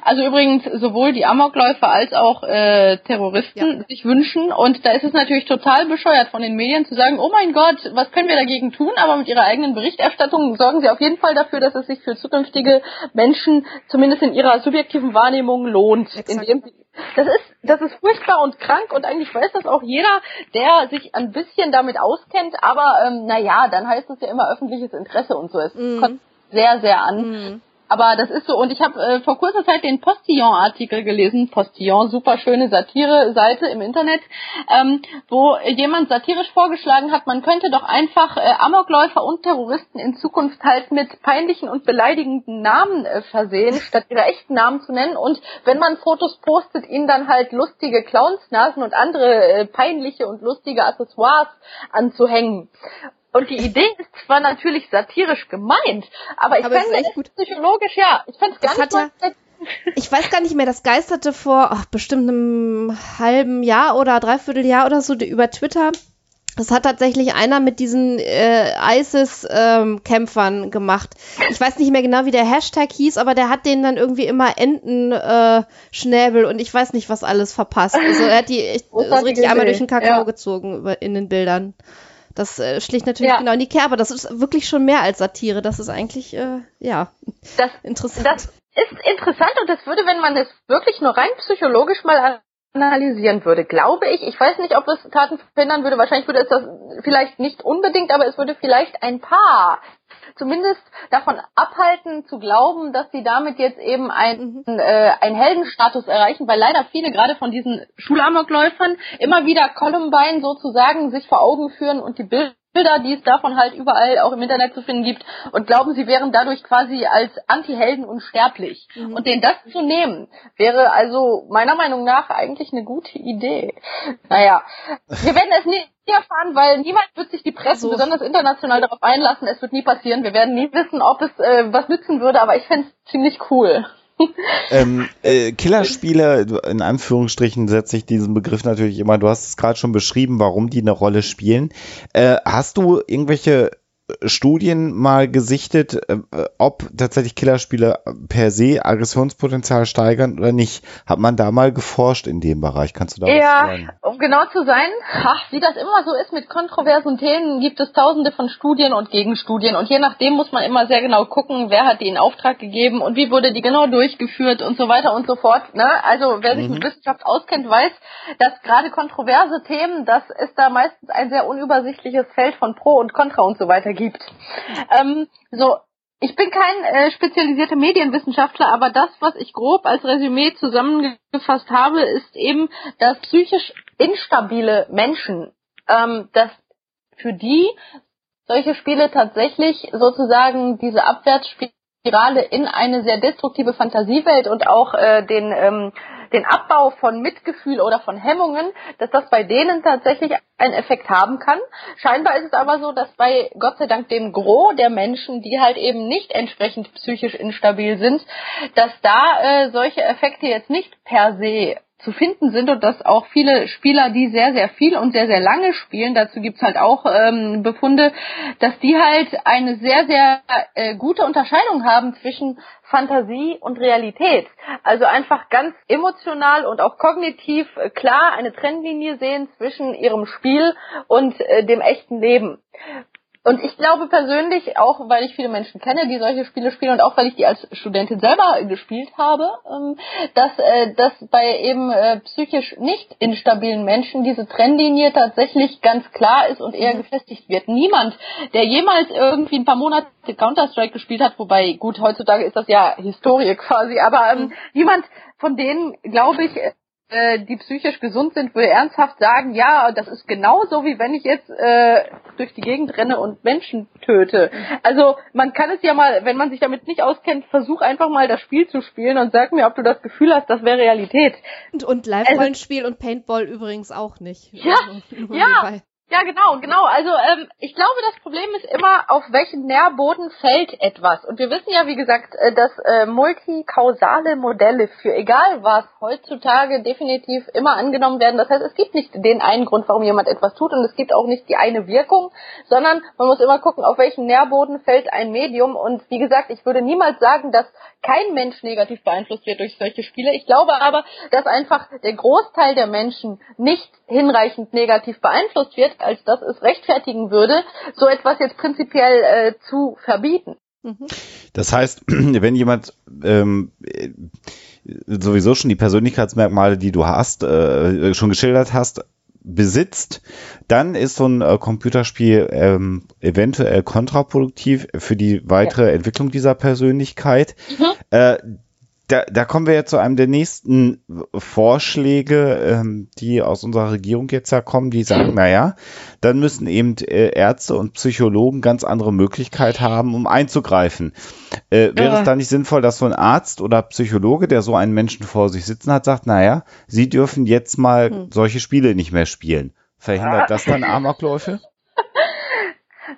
Also übrigens sowohl die Amokläufer als auch äh, Terroristen ja. sich wünschen. Und da ist es natürlich total bescheuert von den Medien zu sagen, oh mein Gott, was können wir dagegen tun? Aber mit ihrer eigenen Berichterstattung sorgen sie auf jeden Fall dafür, dass es sich für zukünftige Menschen zumindest in ihrer subjektiven Wahrnehmung lohnt, Exakt. indem sie das ist, das ist furchtbar und krank und eigentlich weiß das auch jeder, der sich ein bisschen damit auskennt, aber ähm, naja, dann heißt es ja immer öffentliches Interesse und so. Es mm. kommt sehr, sehr an. Mm. Aber das ist so. Und ich habe äh, vor kurzer Zeit den Postillon-Artikel gelesen. Postillon, super schöne Satire-Seite im Internet, ähm, wo jemand satirisch vorgeschlagen hat, man könnte doch einfach äh, Amokläufer und Terroristen in Zukunft halt mit peinlichen und beleidigenden Namen äh, versehen, statt ihre echten Namen zu nennen. Und wenn man Fotos postet, ihnen dann halt lustige Clownsnasen und andere äh, peinliche und lustige Accessoires anzuhängen. Und die Idee ist zwar natürlich satirisch gemeint, aber ich fände es gut. psychologisch, ja, ich fände es gar nicht ja, Ich weiß gar nicht mehr, das geisterte vor ach, bestimmt einem halben Jahr oder dreiviertel Jahr oder so über Twitter. Das hat tatsächlich einer mit diesen äh, ISIS-Kämpfern ähm, gemacht. Ich weiß nicht mehr genau, wie der Hashtag hieß, aber der hat denen dann irgendwie immer Entenschnäbel äh, und ich weiß nicht, was alles verpasst. Also er hat die echt, so richtig einmal durch den Kakao ja. gezogen über, in den Bildern. Das äh, schlägt natürlich ja. genau in die Kerbe. Das ist wirklich schon mehr als Satire. Das ist eigentlich, äh, ja, das, interessant. Das ist interessant und das würde, wenn man es wirklich nur rein psychologisch mal analysieren würde, glaube ich. Ich weiß nicht, ob es Taten verhindern würde. Wahrscheinlich würde es das vielleicht nicht unbedingt, aber es würde vielleicht ein paar zumindest davon abhalten zu glauben, dass sie damit jetzt eben einen, mhm. äh, einen Heldenstatus erreichen, weil leider viele gerade von diesen Schulamokläufern immer wieder Columbine sozusagen sich vor Augen führen und die Bilder Bilder, die es davon halt überall auch im Internet zu finden gibt und glauben, sie wären dadurch quasi als Anti-Helden unsterblich. Mhm. Und denen das zu nehmen, wäre also meiner Meinung nach eigentlich eine gute Idee. Naja, wir werden es nie erfahren, weil niemand wird sich die Presse so. besonders international darauf einlassen. Es wird nie passieren. Wir werden nie wissen, ob es äh, was nützen würde, aber ich fände es ziemlich cool ähm, äh, Killerspiele, in Anführungsstrichen setze ich diesen Begriff natürlich immer, du hast es gerade schon beschrieben, warum die eine Rolle spielen. Äh, hast du irgendwelche Studien mal gesichtet, äh, ob tatsächlich Killerspiele per se Aggressionspotenzial steigern oder nicht? Hat man da mal geforscht in dem Bereich? Kannst du da ja, was sagen? um genau zu sein, ach, wie das immer so ist mit kontroversen Themen, gibt es tausende von Studien und Gegenstudien und je nachdem muss man immer sehr genau gucken, wer hat die in Auftrag gegeben und wie wurde die genau durchgeführt und so weiter und so fort. Ne? Also wer sich mhm. mit Wissenschaft auskennt, weiß, dass gerade kontroverse Themen, das ist da meistens ein sehr unübersichtliches Feld von Pro und Contra und so weiter gibt. Ähm, so, ich bin kein äh, spezialisierter Medienwissenschaftler, aber das, was ich grob als Resümee zusammengefasst habe, ist eben, dass psychisch instabile Menschen, ähm, dass für die solche Spiele tatsächlich sozusagen diese Abwärtsspirale in eine sehr destruktive Fantasiewelt und auch äh, den ähm, den Abbau von Mitgefühl oder von Hemmungen, dass das bei denen tatsächlich einen Effekt haben kann. Scheinbar ist es aber so, dass bei Gott sei Dank dem Gros der Menschen, die halt eben nicht entsprechend psychisch instabil sind, dass da äh, solche Effekte jetzt nicht per se zu finden sind und dass auch viele Spieler, die sehr, sehr viel und sehr, sehr lange spielen, dazu gibt's halt auch ähm, Befunde, dass die halt eine sehr, sehr äh, gute Unterscheidung haben zwischen Fantasie und Realität. Also einfach ganz emotional und auch kognitiv äh, klar eine Trennlinie sehen zwischen ihrem Spiel und äh, dem echten Leben. Und ich glaube persönlich, auch weil ich viele Menschen kenne, die solche Spiele spielen und auch weil ich die als Studentin selber gespielt habe, ähm, dass, äh, dass bei eben äh, psychisch nicht instabilen Menschen diese Trennlinie tatsächlich ganz klar ist und eher mhm. gefestigt wird. Niemand, der jemals irgendwie ein paar Monate Counter-Strike gespielt hat, wobei gut, heutzutage ist das ja Historie quasi, aber ähm, mhm. niemand von denen, glaube ich, äh, die psychisch gesund sind, würde ernsthaft sagen, ja, das ist genauso wie wenn ich jetzt äh, durch die Gegend renne und Menschen töte. Also man kann es ja mal, wenn man sich damit nicht auskennt, versuch einfach mal das Spiel zu spielen und sag mir, ob du das Gefühl hast, das wäre Realität. Und, und Live-Rollenspiel also, und Paintball übrigens auch nicht. Ja, also, ja. Ja, genau, genau. Also ähm, ich glaube, das Problem ist immer, auf welchen Nährboden fällt etwas. Und wir wissen ja, wie gesagt, äh, dass äh, multikausale Modelle für egal was heutzutage definitiv immer angenommen werden. Das heißt, es gibt nicht den einen Grund, warum jemand etwas tut und es gibt auch nicht die eine Wirkung, sondern man muss immer gucken, auf welchen Nährboden fällt ein Medium. Und wie gesagt, ich würde niemals sagen, dass kein Mensch negativ beeinflusst wird durch solche Spiele. Ich glaube aber, dass einfach der Großteil der Menschen nicht hinreichend negativ beeinflusst wird, als dass es rechtfertigen würde, so etwas jetzt prinzipiell äh, zu verbieten. Mhm. Das heißt, wenn jemand ähm, sowieso schon die Persönlichkeitsmerkmale, die du hast, äh, schon geschildert hast, besitzt, dann ist so ein äh, Computerspiel ähm, eventuell kontraproduktiv für die weitere ja. Entwicklung dieser Persönlichkeit. Mhm. Äh, da, da kommen wir jetzt zu einem der nächsten Vorschläge, ähm, die aus unserer Regierung jetzt ja kommen, die sagen, naja, dann müssen eben äh, Ärzte und Psychologen ganz andere Möglichkeit haben, um einzugreifen. Äh, wäre ja. es da nicht sinnvoll, dass so ein Arzt oder Psychologe, der so einen Menschen vor sich sitzen hat, sagt, naja, sie dürfen jetzt mal hm. solche Spiele nicht mehr spielen. Verhindert ja. das dann Amokläufe?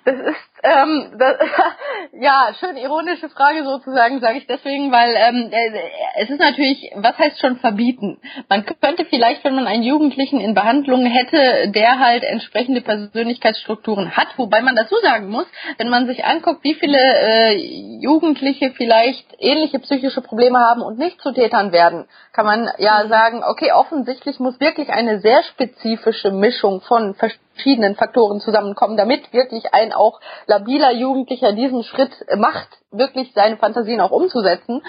Das ist ähm, das, ja, schön ironische Frage sozusagen, sage ich deswegen, weil ähm, äh, es ist natürlich, was heißt schon verbieten? Man könnte vielleicht, wenn man einen Jugendlichen in Behandlung hätte, der halt entsprechende Persönlichkeitsstrukturen hat, wobei man dazu sagen muss, wenn man sich anguckt, wie viele äh, Jugendliche vielleicht ähnliche psychische Probleme haben und nicht zu Tätern werden, kann man ja mhm. sagen, okay, offensichtlich muss wirklich eine sehr spezifische Mischung von verschiedenen Faktoren zusammenkommen, damit wirklich ein auch labiler Jugendlicher diesen Schritt macht, wirklich seine Fantasien auch umzusetzen.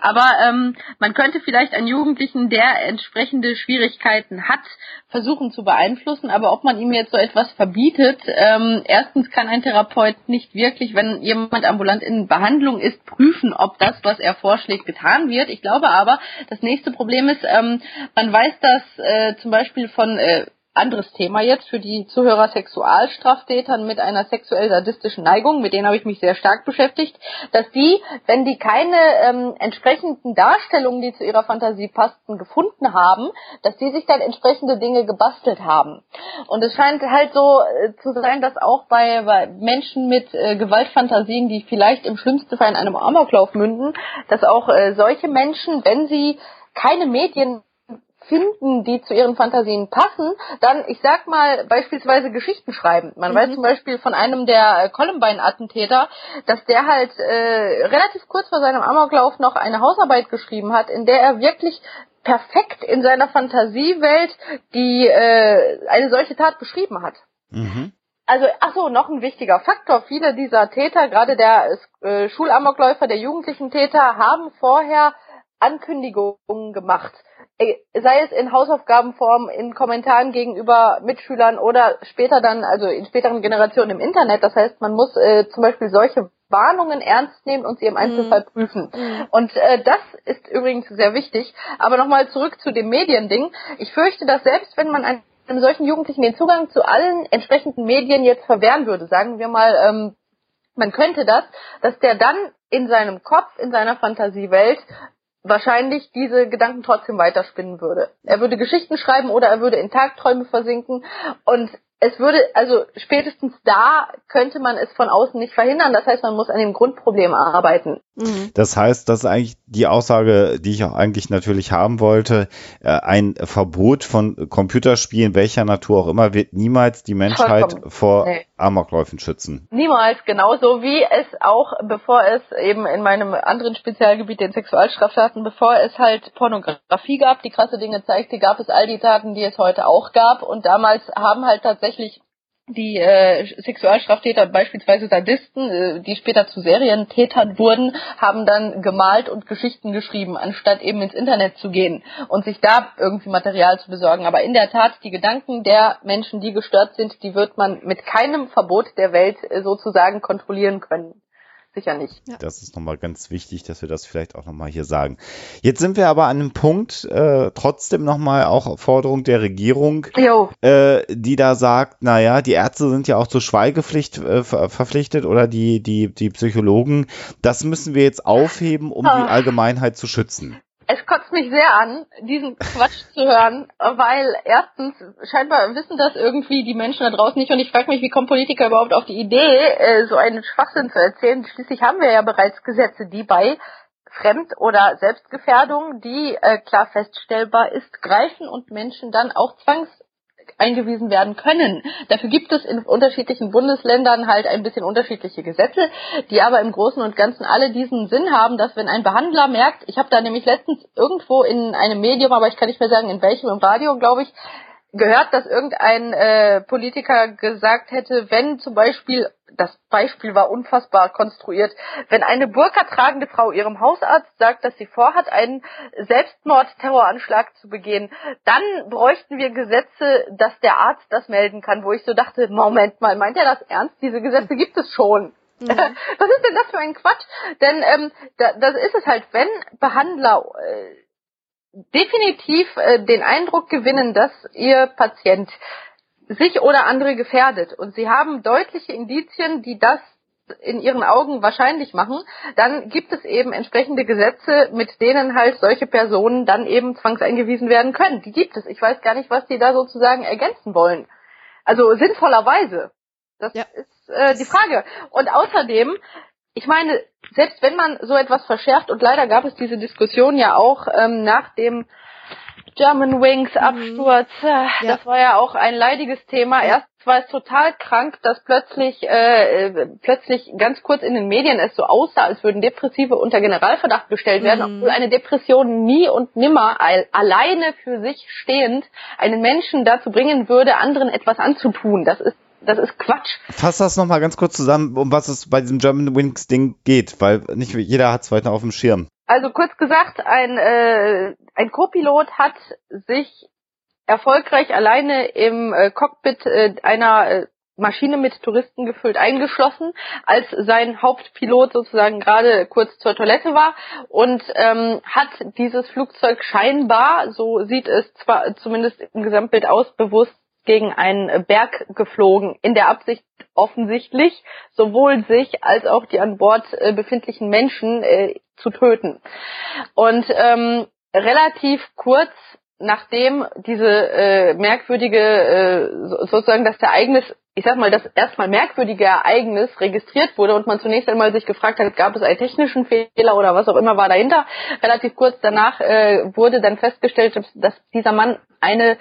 Aber ähm, man könnte vielleicht einen Jugendlichen, der entsprechende Schwierigkeiten hat, versuchen zu beeinflussen. Aber ob man ihm jetzt so etwas verbietet, ähm, erstens kann ein Therapeut nicht wirklich, wenn jemand ambulant in Behandlung ist, prüfen, ob das, was er vorschlägt, getan wird. Ich glaube aber, das nächste Problem ist, ähm, man weiß das äh, zum Beispiel von äh, anderes Thema jetzt für die Zuhörer Sexualstraftätern mit einer sexuell-sadistischen Neigung, mit denen habe ich mich sehr stark beschäftigt, dass die, wenn die keine ähm, entsprechenden Darstellungen, die zu ihrer Fantasie passten, gefunden haben, dass die sich dann entsprechende Dinge gebastelt haben. Und es scheint halt so äh, zu sein, dass auch bei, bei Menschen mit äh, Gewaltfantasien, die vielleicht im schlimmsten Fall in einem Amoklauf münden, dass auch äh, solche Menschen, wenn sie keine Medien finden, die zu ihren Fantasien passen, dann, ich sag mal, beispielsweise Geschichten schreiben. Man mhm. weiß zum Beispiel von einem der Columbine-Attentäter, dass der halt äh, relativ kurz vor seinem Amoklauf noch eine Hausarbeit geschrieben hat, in der er wirklich perfekt in seiner Fantasiewelt die äh, eine solche Tat beschrieben hat. Mhm. Also, ach so, noch ein wichtiger Faktor. Viele dieser Täter, gerade der äh, Schulamokläufer, der jugendlichen Täter, haben vorher Ankündigungen gemacht. Äh, sei es in Hausaufgabenform, in Kommentaren gegenüber Mitschülern oder später dann, also in späteren Generationen im Internet. Das heißt, man muss äh, zum Beispiel solche Warnungen ernst nehmen und sie im Einzelfall mhm. prüfen. Mhm. Und äh, das ist übrigens sehr wichtig. Aber nochmal zurück zu dem Mediending. Ich fürchte, dass selbst wenn man einem solchen Jugendlichen den Zugang zu allen entsprechenden Medien jetzt verwehren würde, sagen wir mal, ähm, man könnte das, dass der dann in seinem Kopf, in seiner Fantasiewelt wahrscheinlich diese Gedanken trotzdem weiterspinnen würde. Er würde Geschichten schreiben oder er würde in Tagträume versinken und es würde, also spätestens da könnte man es von außen nicht verhindern. Das heißt, man muss an dem Grundproblem arbeiten. Mhm. Das heißt, das ist eigentlich die Aussage, die ich auch eigentlich natürlich haben wollte. Äh, ein Verbot von Computerspielen, welcher Natur auch immer, wird niemals die Menschheit Vollkommen. vor nee. Amokläufen schützen. Niemals, genauso wie es auch, bevor es eben in meinem anderen Spezialgebiet, den Sexualstraftaten, bevor es halt Pornografie gab, die krasse Dinge zeigte, gab es all die Taten, die es heute auch gab. Und damals haben halt tatsächlich tatsächlich die äh, Sexualstraftäter, beispielsweise Sadisten, äh, die später zu Serientätern wurden, haben dann gemalt und Geschichten geschrieben, anstatt eben ins Internet zu gehen und sich da irgendwie Material zu besorgen. Aber in der Tat, die Gedanken der Menschen, die gestört sind, die wird man mit keinem Verbot der Welt äh, sozusagen kontrollieren können sicher nicht. Ja. Das ist nochmal ganz wichtig, dass wir das vielleicht auch nochmal hier sagen. Jetzt sind wir aber an einem Punkt, äh, trotzdem nochmal auch Forderung der Regierung, äh, die da sagt, naja, die Ärzte sind ja auch zur Schweigepflicht äh, verpflichtet oder die, die, die Psychologen. Das müssen wir jetzt aufheben, um die ah. Allgemeinheit zu schützen es kotzt mich sehr an, diesen Quatsch zu hören, weil erstens scheinbar wissen das irgendwie die Menschen da draußen nicht und ich frage mich, wie kommen Politiker überhaupt auf die Idee, äh, so einen Schwachsinn zu erzählen. Schließlich haben wir ja bereits Gesetze, die bei Fremd- oder Selbstgefährdung, die äh, klar feststellbar ist, greifen und Menschen dann auch zwangs eingewiesen werden können. Dafür gibt es in unterschiedlichen Bundesländern halt ein bisschen unterschiedliche Gesetze, die aber im Großen und Ganzen alle diesen Sinn haben, dass wenn ein Behandler merkt, ich habe da nämlich letztens irgendwo in einem Medium, aber ich kann nicht mehr sagen in welchem, im Radio, glaube ich, gehört, dass irgendein äh, Politiker gesagt hätte, wenn zum Beispiel, das Beispiel war unfassbar konstruiert, wenn eine Burka tragende Frau ihrem Hausarzt sagt, dass sie vorhat, einen Selbstmord-Terroranschlag zu begehen, dann bräuchten wir Gesetze, dass der Arzt das melden kann, wo ich so dachte, Moment mal, meint er das ernst? Diese Gesetze gibt es schon. Mhm. Was ist denn das für ein Quatsch? Denn ähm, da, das ist es halt, wenn Behandler äh, definitiv äh, den Eindruck gewinnen, dass ihr Patient sich oder andere gefährdet und sie haben deutliche Indizien, die das in ihren Augen wahrscheinlich machen, dann gibt es eben entsprechende Gesetze, mit denen halt solche Personen dann eben zwangseingewiesen werden können. Die gibt es. Ich weiß gar nicht, was die da sozusagen ergänzen wollen. Also sinnvollerweise. Das ja. ist äh, die Frage. Und außerdem ich meine, selbst wenn man so etwas verschärft, und leider gab es diese Diskussion ja auch ähm, nach dem German Wings mhm. Absturz, mhm. ja. das war ja auch ein leidiges Thema. Erst war es total krank, dass plötzlich äh, äh, plötzlich ganz kurz in den Medien es so aussah, als würden Depressive unter Generalverdacht gestellt werden, mhm. obwohl eine Depression nie und nimmer alleine für sich stehend einen Menschen dazu bringen würde, anderen etwas anzutun. Das ist das ist Quatsch. Fass das nochmal ganz kurz zusammen, um was es bei diesem German Wings Ding geht, weil nicht jeder hat es weiter auf dem Schirm. Also kurz gesagt, ein, äh, ein Co-Pilot hat sich erfolgreich alleine im äh, Cockpit äh, einer äh, Maschine mit Touristen gefüllt eingeschlossen, als sein Hauptpilot sozusagen gerade kurz zur Toilette war und ähm, hat dieses Flugzeug scheinbar, so sieht es zwar zumindest im Gesamtbild aus, bewusst gegen einen Berg geflogen, in der Absicht offensichtlich sowohl sich als auch die an Bord äh, befindlichen Menschen äh, zu töten. Und ähm, relativ kurz nachdem diese äh, merkwürdige, äh, sozusagen das Ereignis, ich sag mal, das erstmal merkwürdige Ereignis registriert wurde und man zunächst einmal sich gefragt hat, gab es einen technischen Fehler oder was auch immer war dahinter. Relativ kurz danach äh, wurde dann festgestellt, dass dieser Mann eine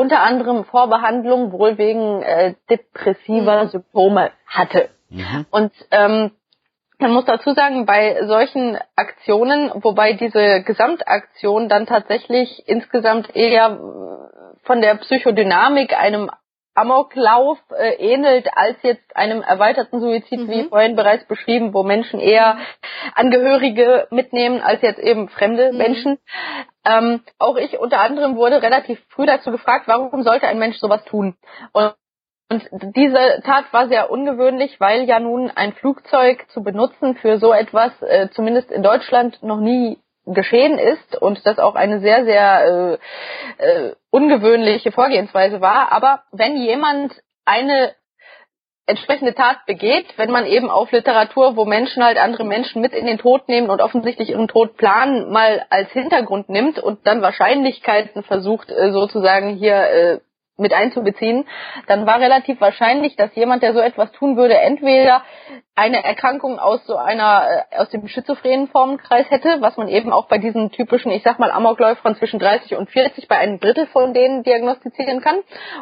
unter anderem Vorbehandlung wohl wegen äh, depressiver mhm. Symptome hatte. Mhm. Und ähm, man muss dazu sagen, bei solchen Aktionen, wobei diese Gesamtaktion dann tatsächlich insgesamt eher von der Psychodynamik einem Amoklauf äh, ähnelt als jetzt einem erweiterten Suizid, mhm. wie vorhin bereits beschrieben, wo Menschen eher Angehörige mitnehmen als jetzt eben fremde mhm. Menschen. Ähm, auch ich unter anderem wurde relativ früh dazu gefragt, warum sollte ein Mensch sowas tun? Und und diese Tat war sehr ungewöhnlich, weil ja nun ein Flugzeug zu benutzen für so etwas äh, zumindest in Deutschland noch nie geschehen ist und das auch eine sehr, sehr äh, äh, ungewöhnliche Vorgehensweise war. Aber wenn jemand eine entsprechende Tat begeht, wenn man eben auf Literatur, wo Menschen halt andere Menschen mit in den Tod nehmen und offensichtlich ihren Tod planen, mal als Hintergrund nimmt und dann Wahrscheinlichkeiten versucht, äh, sozusagen hier äh, mit einzubeziehen, dann war relativ wahrscheinlich, dass jemand, der so etwas tun würde, entweder eine Erkrankung aus so einer, äh, aus dem schizophrenen Formenkreis hätte, was man eben auch bei diesen typischen, ich sag mal, Amokläufern zwischen 30 und 40 bei einem Drittel von denen diagnostizieren kann,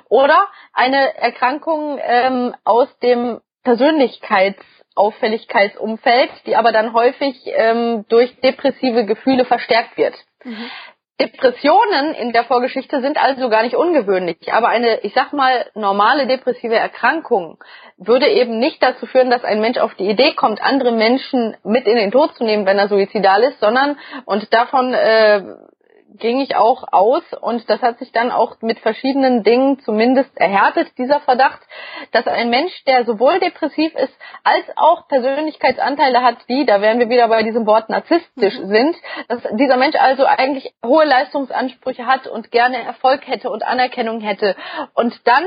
oder eine Erkrankung ähm, aus dem Persönlichkeitsauffälligkeitsumfeld, die aber dann häufig ähm, durch depressive Gefühle verstärkt wird. Mhm. Depressionen in der Vorgeschichte sind also gar nicht ungewöhnlich, aber eine, ich sag mal, normale depressive Erkrankung würde eben nicht dazu führen, dass ein Mensch auf die Idee kommt, andere Menschen mit in den Tod zu nehmen, wenn er suizidal ist, sondern, und davon äh, ging ich auch aus und das hat sich dann auch mit verschiedenen Dingen zumindest erhärtet, dieser Verdacht, dass ein Mensch, der sowohl depressiv ist, als auch Persönlichkeitsanteile hat, die, da wären wir wieder bei diesem Wort narzisstisch mhm. sind, dass dieser Mensch also eigentlich hohe Leistungsansprüche hat und gerne Erfolg hätte und Anerkennung hätte und dann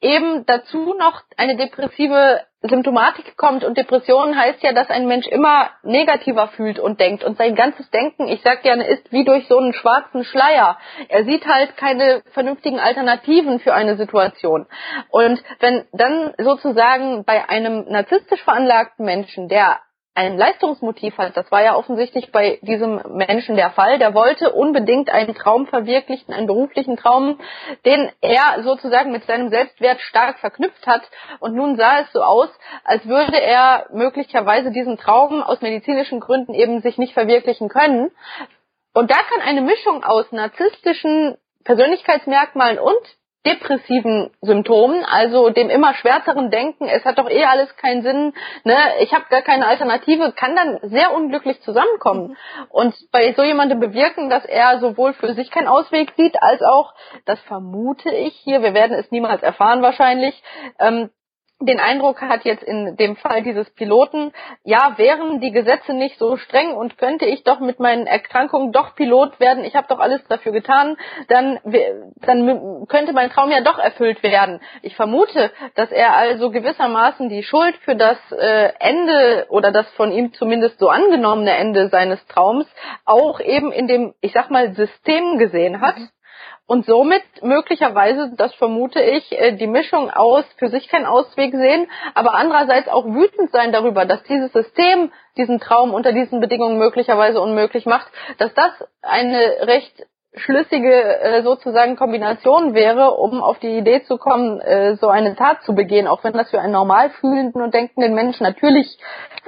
eben dazu noch eine depressive Symptomatik kommt und Depression heißt ja, dass ein Mensch immer negativer fühlt und denkt und sein ganzes Denken, ich sag gerne, ist wie durch so einen schwarzen Schleier. Er sieht halt keine vernünftigen Alternativen für eine Situation. Und wenn dann sozusagen bei einem narzisstisch veranlagten Menschen, der ein Leistungsmotiv hat. Das war ja offensichtlich bei diesem Menschen der Fall. Der wollte unbedingt einen Traum verwirklichen, einen beruflichen Traum, den er sozusagen mit seinem Selbstwert stark verknüpft hat. Und nun sah es so aus, als würde er möglicherweise diesen Traum aus medizinischen Gründen eben sich nicht verwirklichen können. Und da kann eine Mischung aus narzisstischen Persönlichkeitsmerkmalen und depressiven Symptomen, also dem immer schwärzeren Denken, es hat doch eh alles keinen Sinn, ne, ich habe gar keine Alternative, kann dann sehr unglücklich zusammenkommen. Mhm. Und bei so jemandem bewirken, dass er sowohl für sich keinen Ausweg sieht, als auch, das vermute ich hier, wir werden es niemals erfahren wahrscheinlich, ähm, den Eindruck hat jetzt in dem Fall dieses Piloten, ja, wären die Gesetze nicht so streng und könnte ich doch mit meinen Erkrankungen doch Pilot werden, ich habe doch alles dafür getan, dann, dann könnte mein Traum ja doch erfüllt werden. Ich vermute, dass er also gewissermaßen die Schuld für das äh, Ende oder das von ihm zumindest so angenommene Ende seines Traums auch eben in dem, ich sag mal, System gesehen hat. Mhm und somit möglicherweise, das vermute ich, äh, die Mischung aus für sich keinen Ausweg sehen, aber andererseits auch wütend sein darüber, dass dieses System diesen Traum unter diesen Bedingungen möglicherweise unmöglich macht, dass das eine recht schlüssige äh, sozusagen Kombination wäre, um auf die Idee zu kommen, äh, so eine Tat zu begehen, auch wenn das für einen normal fühlenden und denkenden Menschen natürlich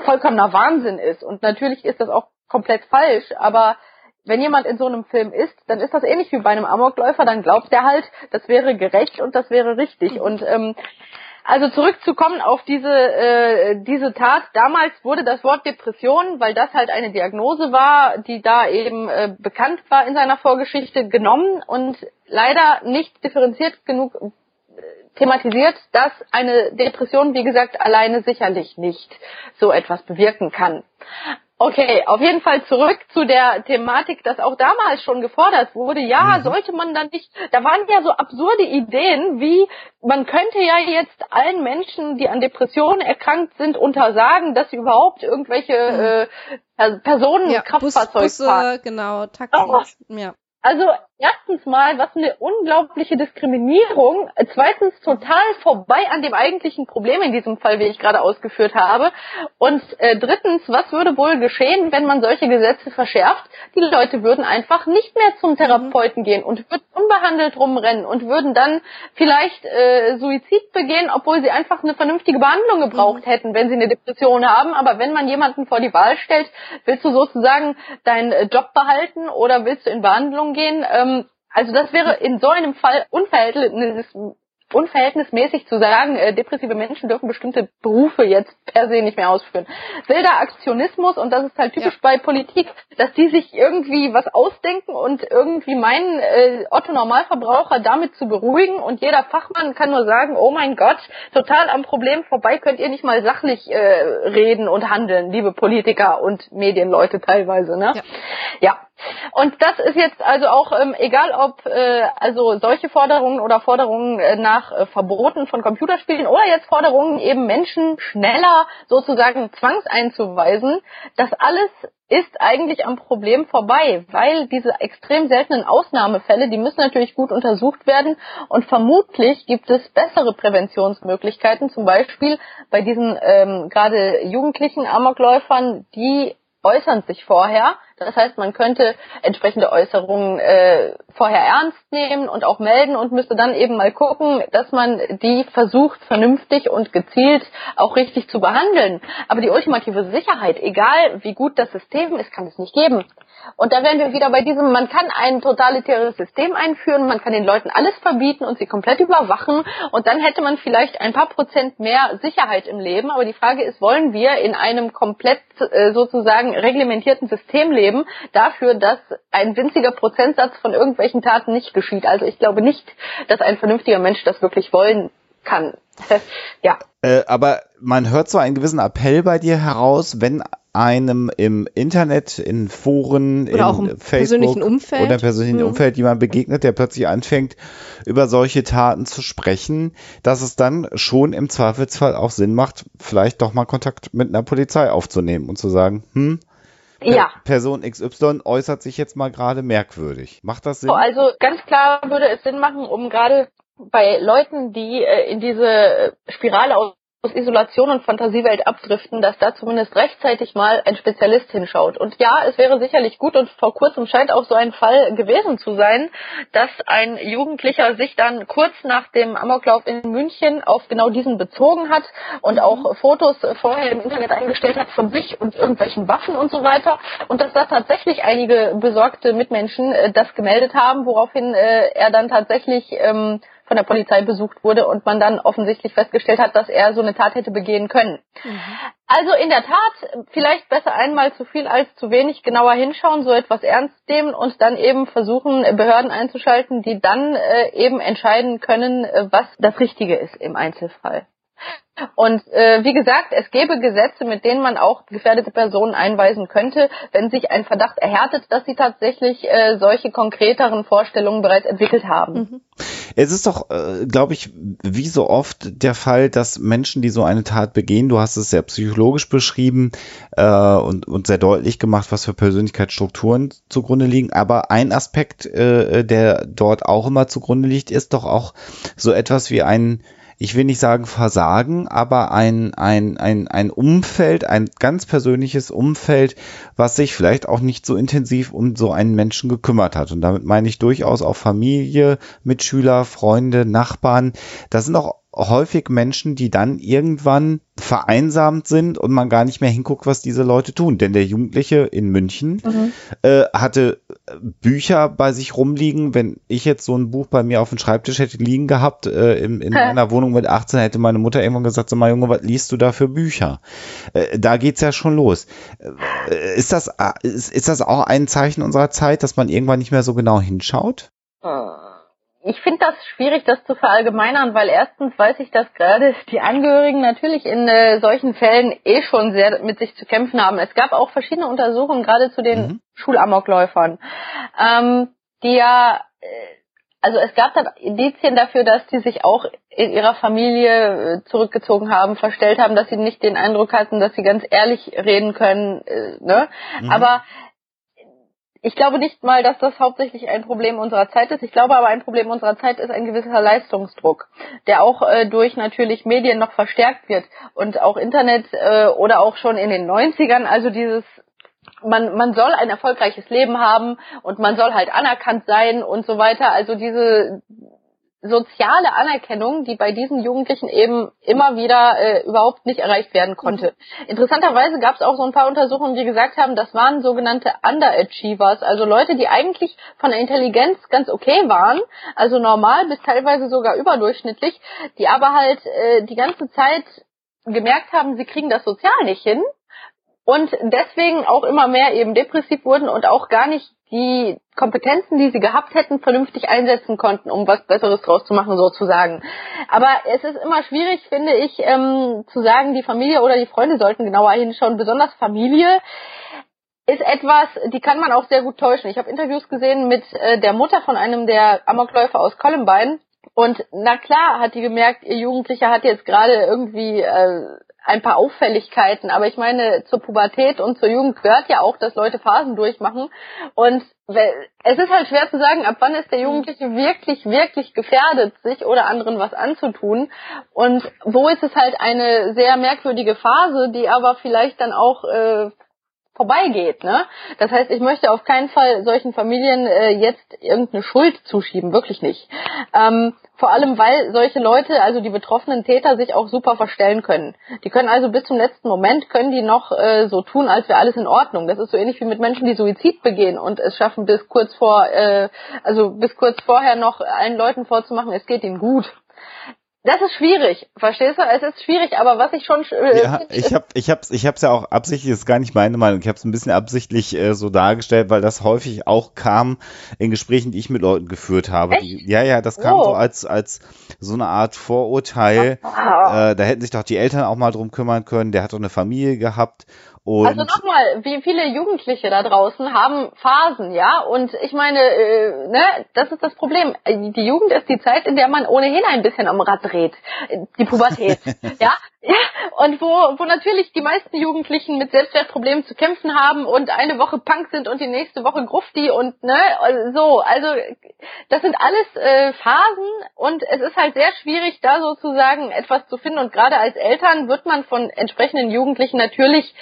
vollkommener Wahnsinn ist. Und natürlich ist das auch komplett falsch, aber wenn jemand in so einem Film ist, dann ist das ähnlich wie bei einem Amokläufer, dann glaubt er halt, das wäre gerecht und das wäre richtig. Und ähm, also zurückzukommen auf diese äh, diese Tat. Damals wurde das Wort Depression, weil das halt eine Diagnose war, die da eben äh, bekannt war in seiner Vorgeschichte, genommen und leider nicht differenziert genug äh, thematisiert, dass eine Depression, wie gesagt, alleine sicherlich nicht so etwas bewirken kann. Okay, auf jeden Fall zurück zu der Thematik, dass auch damals schon gefordert wurde, ja, mhm. sollte man dann nicht, da waren ja so absurde Ideen, wie man könnte ja jetzt allen Menschen, die an Depressionen erkrankt sind, untersagen, dass sie überhaupt irgendwelche mhm. äh, Personen, ja, Kraftfahrzeuge Bus, Busse, fahren. genau, Taxis, oh. ja. Also erstens mal, was eine unglaubliche Diskriminierung, zweitens total vorbei an dem eigentlichen Problem in diesem Fall, wie ich gerade ausgeführt habe. Und äh, drittens, was würde wohl geschehen, wenn man solche Gesetze verschärft? Die Leute würden einfach nicht mehr zum Therapeuten gehen und würden unbehandelt rumrennen und würden dann vielleicht äh, Suizid begehen, obwohl sie einfach eine vernünftige Behandlung gebraucht hätten, wenn sie eine Depression haben. Aber wenn man jemanden vor die Wahl stellt, willst du sozusagen deinen Job behalten oder willst du in Behandlung gehen? Ähm, also das wäre in so einem Fall unverhältnis, unverhältnismäßig zu sagen, äh, depressive Menschen dürfen bestimmte Berufe jetzt per se nicht mehr ausführen. Wilder Aktionismus und das ist halt typisch ja. bei Politik, dass die sich irgendwie was ausdenken und irgendwie meinen, äh, Otto Normalverbraucher damit zu beruhigen und jeder Fachmann kann nur sagen, oh mein Gott, total am Problem vorbei, könnt ihr nicht mal sachlich äh, reden und handeln, liebe Politiker und Medienleute teilweise, ne? Ja. ja. Und das ist jetzt also auch ähm, egal, ob äh, also solche Forderungen oder Forderungen äh, nach äh, Verboten von Computerspielen oder jetzt Forderungen eben Menschen schneller sozusagen zwangseinzuweisen, das alles ist eigentlich am Problem vorbei, weil diese extrem seltenen Ausnahmefälle, die müssen natürlich gut untersucht werden und vermutlich gibt es bessere Präventionsmöglichkeiten, zum Beispiel bei diesen ähm, gerade jugendlichen Amokläufern, die äußern sich vorher. Das heißt, man könnte entsprechende Äußerungen äh, vorher ernst nehmen und auch melden und müsste dann eben mal gucken, dass man die versucht, vernünftig und gezielt auch richtig zu behandeln. Aber die ultimative Sicherheit, egal wie gut das System ist, kann es nicht geben. Und da wären wir wieder bei diesem, man kann ein totalitäres System einführen, man kann den Leuten alles verbieten und sie komplett überwachen und dann hätte man vielleicht ein paar Prozent mehr Sicherheit im Leben. Aber die Frage ist, wollen wir in einem komplett äh, sozusagen reglementierten System leben, dafür, dass ein winziger Prozentsatz von irgendwelchen Taten nicht geschieht? Also ich glaube nicht, dass ein vernünftiger Mensch das wirklich wollen kann. ja. Äh, aber man hört so einen gewissen Appell bei dir heraus, wenn einem im Internet, in Foren, oder in auch im Facebook Umfeld. oder persönlichen mhm. Umfeld jemand begegnet, der plötzlich anfängt, über solche Taten zu sprechen, dass es dann schon im Zweifelsfall auch Sinn macht, vielleicht doch mal Kontakt mit einer Polizei aufzunehmen und zu sagen, hm, ja. Person XY äußert sich jetzt mal gerade merkwürdig. Macht das Sinn? Also ganz klar würde es Sinn machen, um gerade bei Leuten, die äh, in diese Spirale aus aus Isolation und Fantasiewelt abdriften, dass da zumindest rechtzeitig mal ein Spezialist hinschaut. Und ja, es wäre sicherlich gut und vor kurzem scheint auch so ein Fall gewesen zu sein, dass ein Jugendlicher sich dann kurz nach dem Amoklauf in München auf genau diesen bezogen hat und auch mhm. Fotos vorher im Internet eingestellt hat von sich und irgendwelchen Waffen und so weiter. Und dass da tatsächlich einige besorgte Mitmenschen äh, das gemeldet haben, woraufhin äh, er dann tatsächlich ähm, von der Polizei besucht wurde und man dann offensichtlich festgestellt hat, dass er so eine Tat hätte begehen können. Mhm. Also in der Tat, vielleicht besser einmal zu viel als zu wenig genauer hinschauen, so etwas ernst nehmen und dann eben versuchen, Behörden einzuschalten, die dann äh, eben entscheiden können, äh, was das Richtige ist im Einzelfall. Und äh, wie gesagt, es gäbe Gesetze, mit denen man auch gefährdete Personen einweisen könnte, wenn sich ein Verdacht erhärtet, dass sie tatsächlich äh, solche konkreteren Vorstellungen bereits entwickelt haben. Mhm. Es ist doch, äh, glaube ich, wie so oft der Fall, dass Menschen, die so eine Tat begehen, du hast es sehr psychologisch beschrieben äh, und, und sehr deutlich gemacht, was für Persönlichkeitsstrukturen zugrunde liegen. Aber ein Aspekt, äh, der dort auch immer zugrunde liegt, ist doch auch so etwas wie ein ich will nicht sagen Versagen, aber ein, ein, ein, ein Umfeld, ein ganz persönliches Umfeld, was sich vielleicht auch nicht so intensiv um so einen Menschen gekümmert hat. Und damit meine ich durchaus auch Familie, Mitschüler, Freunde, Nachbarn. Das sind auch häufig Menschen, die dann irgendwann vereinsamt sind und man gar nicht mehr hinguckt, was diese Leute tun. Denn der Jugendliche in München mhm. äh, hatte Bücher bei sich rumliegen. Wenn ich jetzt so ein Buch bei mir auf dem Schreibtisch hätte liegen gehabt, äh, in, in einer Wohnung mit 18, hätte meine Mutter irgendwann gesagt, so mal Junge, was liest du da für Bücher? Äh, da geht's ja schon los. Äh, ist, das, äh, ist, ist das auch ein Zeichen unserer Zeit, dass man irgendwann nicht mehr so genau hinschaut? Ah ich finde das schwierig, das zu verallgemeinern, weil erstens weiß ich, dass gerade die Angehörigen natürlich in äh, solchen Fällen eh schon sehr mit sich zu kämpfen haben. Es gab auch verschiedene Untersuchungen gerade zu den mhm. Schulamokläufern, ähm, die ja, äh, also es gab dann Indizien dafür, dass die sich auch in ihrer Familie äh, zurückgezogen haben, verstellt haben, dass sie nicht den Eindruck hatten, dass sie ganz ehrlich reden können. Äh, ne? Mhm. Aber ich glaube nicht mal, dass das hauptsächlich ein Problem unserer Zeit ist. Ich glaube aber, ein Problem unserer Zeit ist ein gewisser Leistungsdruck, der auch äh, durch natürlich Medien noch verstärkt wird und auch Internet äh, oder auch schon in den 90ern, also dieses man, man soll ein erfolgreiches Leben haben und man soll halt anerkannt sein und so weiter. Also diese soziale Anerkennung, die bei diesen Jugendlichen eben immer wieder äh, überhaupt nicht erreicht werden konnte. Mhm. Interessanterweise gab es auch so ein paar Untersuchungen, die gesagt haben, das waren sogenannte Underachievers, also Leute, die eigentlich von der Intelligenz ganz okay waren, also normal bis teilweise sogar überdurchschnittlich, die aber halt äh, die ganze Zeit gemerkt haben, sie kriegen das sozial nicht hin und deswegen auch immer mehr eben depressiv wurden und auch gar nicht die Kompetenzen, die sie gehabt hätten, vernünftig einsetzen konnten, um was Besseres draus zu machen, sozusagen. Aber es ist immer schwierig, finde ich, ähm, zu sagen, die Familie oder die Freunde sollten genauer hinschauen. Besonders Familie ist etwas, die kann man auch sehr gut täuschen. Ich habe Interviews gesehen mit äh, der Mutter von einem der Amokläufer aus Columbine. Und na klar hat die gemerkt, ihr Jugendlicher hat jetzt gerade irgendwie äh, ein paar Auffälligkeiten, aber ich meine, zur Pubertät und zur Jugend gehört ja auch, dass Leute Phasen durchmachen. Und es ist halt schwer zu sagen, ab wann ist der Jugendliche wirklich, wirklich gefährdet, sich oder anderen was anzutun. Und wo ist es halt eine sehr merkwürdige Phase, die aber vielleicht dann auch äh, vorbeigeht. Ne? Das heißt, ich möchte auf keinen Fall solchen Familien äh, jetzt irgendeine Schuld zuschieben, wirklich nicht. Ähm, vor allem, weil solche Leute, also die betroffenen Täter, sich auch super verstellen können. Die können also bis zum letzten Moment, können die noch äh, so tun, als wäre alles in Ordnung. Das ist so ähnlich wie mit Menschen, die Suizid begehen und es schaffen bis kurz vor, äh, also bis kurz vorher noch allen Leuten vorzumachen, es geht ihnen gut. Das ist schwierig, verstehst du? Es ist schwierig, aber was ich schon äh, ja, ich habe ich hab's ich hab's ja auch absichtlich, das ist gar nicht meine Meinung, ich habe es ein bisschen absichtlich äh, so dargestellt, weil das häufig auch kam in Gesprächen, die ich mit Leuten geführt habe. Die, ja, ja, das kam oh. so als als so eine Art Vorurteil. Oh. Äh, da hätten sich doch die Eltern auch mal drum kümmern können. Der hat doch eine Familie gehabt und also nochmal, wie viele Jugendliche da draußen haben Phasen, ja? Und ich meine, äh, ne, das ist das Problem. Die Jugend ist die Zeit, in der man ohnehin ein bisschen am Rad dreht. Die Pubertät, ja? Ja, und wo, wo natürlich die meisten Jugendlichen mit Selbstwertproblemen zu kämpfen haben und eine Woche Punk sind und die nächste Woche Grufti und ne, so. Also das sind alles äh, Phasen und es ist halt sehr schwierig, da sozusagen etwas zu finden. Und gerade als Eltern wird man von entsprechenden Jugendlichen natürlich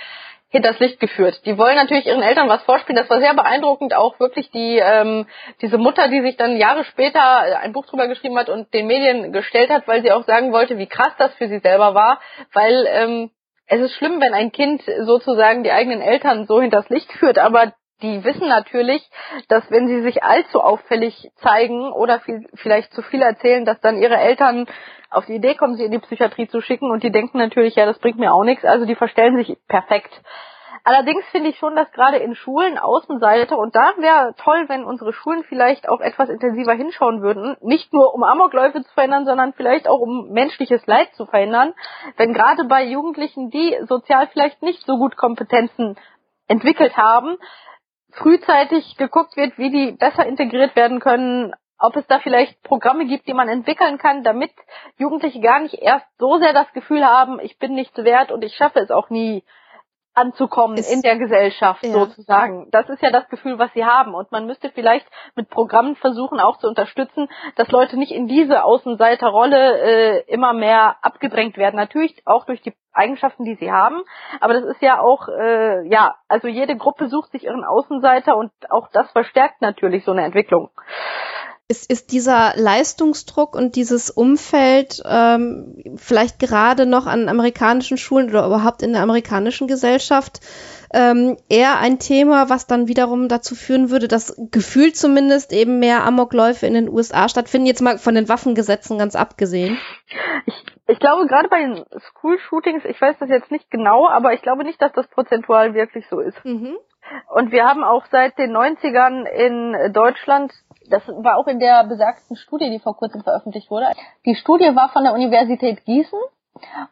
hinters Licht geführt. Die wollen natürlich ihren Eltern was vorspielen. Das war sehr beeindruckend, auch wirklich die ähm, diese Mutter, die sich dann Jahre später ein Buch drüber geschrieben hat und den Medien gestellt hat, weil sie auch sagen wollte, wie krass das für sie selber war, weil ähm, es ist schlimm, wenn ein Kind sozusagen die eigenen Eltern so hinters Licht führt, aber die wissen natürlich, dass wenn sie sich allzu auffällig zeigen oder viel, vielleicht zu viel erzählen, dass dann ihre Eltern auf die Idee kommen, sie in die Psychiatrie zu schicken und die denken natürlich, ja, das bringt mir auch nichts, also die verstellen sich perfekt. Allerdings finde ich schon, dass gerade in Schulen Außenseite, und da wäre toll, wenn unsere Schulen vielleicht auch etwas intensiver hinschauen würden, nicht nur um Amokläufe zu verhindern, sondern vielleicht auch um menschliches Leid zu verhindern, wenn gerade bei Jugendlichen, die sozial vielleicht nicht so gut Kompetenzen entwickelt haben, frühzeitig geguckt wird, wie die besser integriert werden können, ob es da vielleicht Programme gibt, die man entwickeln kann, damit Jugendliche gar nicht erst so sehr das Gefühl haben, ich bin nichts wert und ich schaffe es auch nie anzukommen ist, in der Gesellschaft ja. sozusagen. Das ist ja das Gefühl, was sie haben. Und man müsste vielleicht mit Programmen versuchen, auch zu unterstützen, dass Leute nicht in diese Außenseiterrolle äh, immer mehr abgedrängt werden. Natürlich auch durch die Eigenschaften, die sie haben. Aber das ist ja auch, äh, ja, also jede Gruppe sucht sich ihren Außenseiter und auch das verstärkt natürlich so eine Entwicklung ist, ist dieser Leistungsdruck und dieses Umfeld ähm, vielleicht gerade noch an amerikanischen Schulen oder überhaupt in der amerikanischen Gesellschaft ähm, eher ein Thema, was dann wiederum dazu führen würde, dass gefühlt zumindest eben mehr Amokläufe in den USA stattfinden, jetzt mal von den Waffengesetzen ganz abgesehen? Ich, ich glaube, gerade bei den School-Shootings, ich weiß das jetzt nicht genau, aber ich glaube nicht, dass das prozentual wirklich so ist. Mhm. Und wir haben auch seit den 90ern in Deutschland das war auch in der besagten Studie, die vor kurzem veröffentlicht wurde. Die Studie war von der Universität Gießen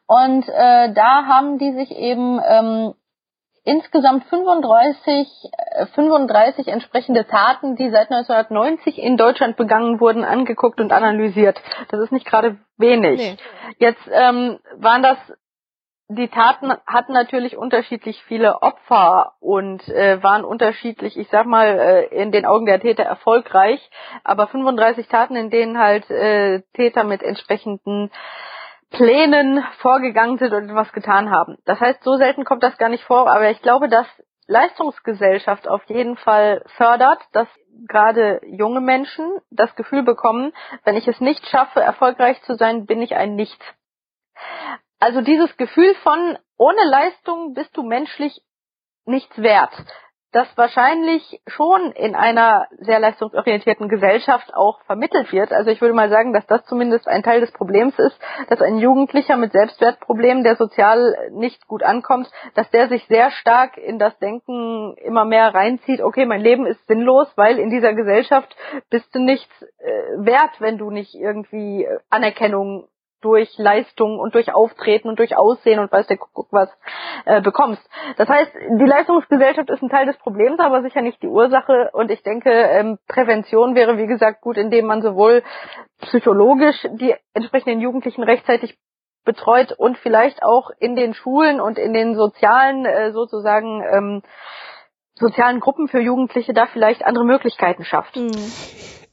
und äh, da haben die sich eben ähm, insgesamt 35, 35 äh, entsprechende Taten, die seit 1990 in Deutschland begangen wurden, angeguckt und analysiert. Das ist nicht gerade wenig. Nee. Jetzt ähm, waren das die Taten hatten natürlich unterschiedlich viele Opfer und äh, waren unterschiedlich, ich sag mal, äh, in den Augen der Täter erfolgreich. Aber 35 Taten, in denen halt äh, Täter mit entsprechenden Plänen vorgegangen sind und etwas getan haben. Das heißt, so selten kommt das gar nicht vor, aber ich glaube, dass Leistungsgesellschaft auf jeden Fall fördert, dass gerade junge Menschen das Gefühl bekommen, wenn ich es nicht schaffe, erfolgreich zu sein, bin ich ein Nichts. Also dieses Gefühl von, ohne Leistung bist du menschlich nichts wert, das wahrscheinlich schon in einer sehr leistungsorientierten Gesellschaft auch vermittelt wird. Also ich würde mal sagen, dass das zumindest ein Teil des Problems ist, dass ein Jugendlicher mit Selbstwertproblemen, der sozial nicht gut ankommt, dass der sich sehr stark in das Denken immer mehr reinzieht, okay, mein Leben ist sinnlos, weil in dieser Gesellschaft bist du nichts äh, wert, wenn du nicht irgendwie Anerkennung durch Leistung und durch Auftreten und durch Aussehen und weiß der Kuckuck was äh, bekommst. Das heißt, die Leistungsgesellschaft ist ein Teil des Problems, aber sicher nicht die Ursache. Und ich denke, ähm, Prävention wäre wie gesagt gut, indem man sowohl psychologisch die entsprechenden Jugendlichen rechtzeitig betreut und vielleicht auch in den Schulen und in den sozialen äh, sozusagen ähm, sozialen Gruppen für Jugendliche da vielleicht andere Möglichkeiten schafft. Mhm.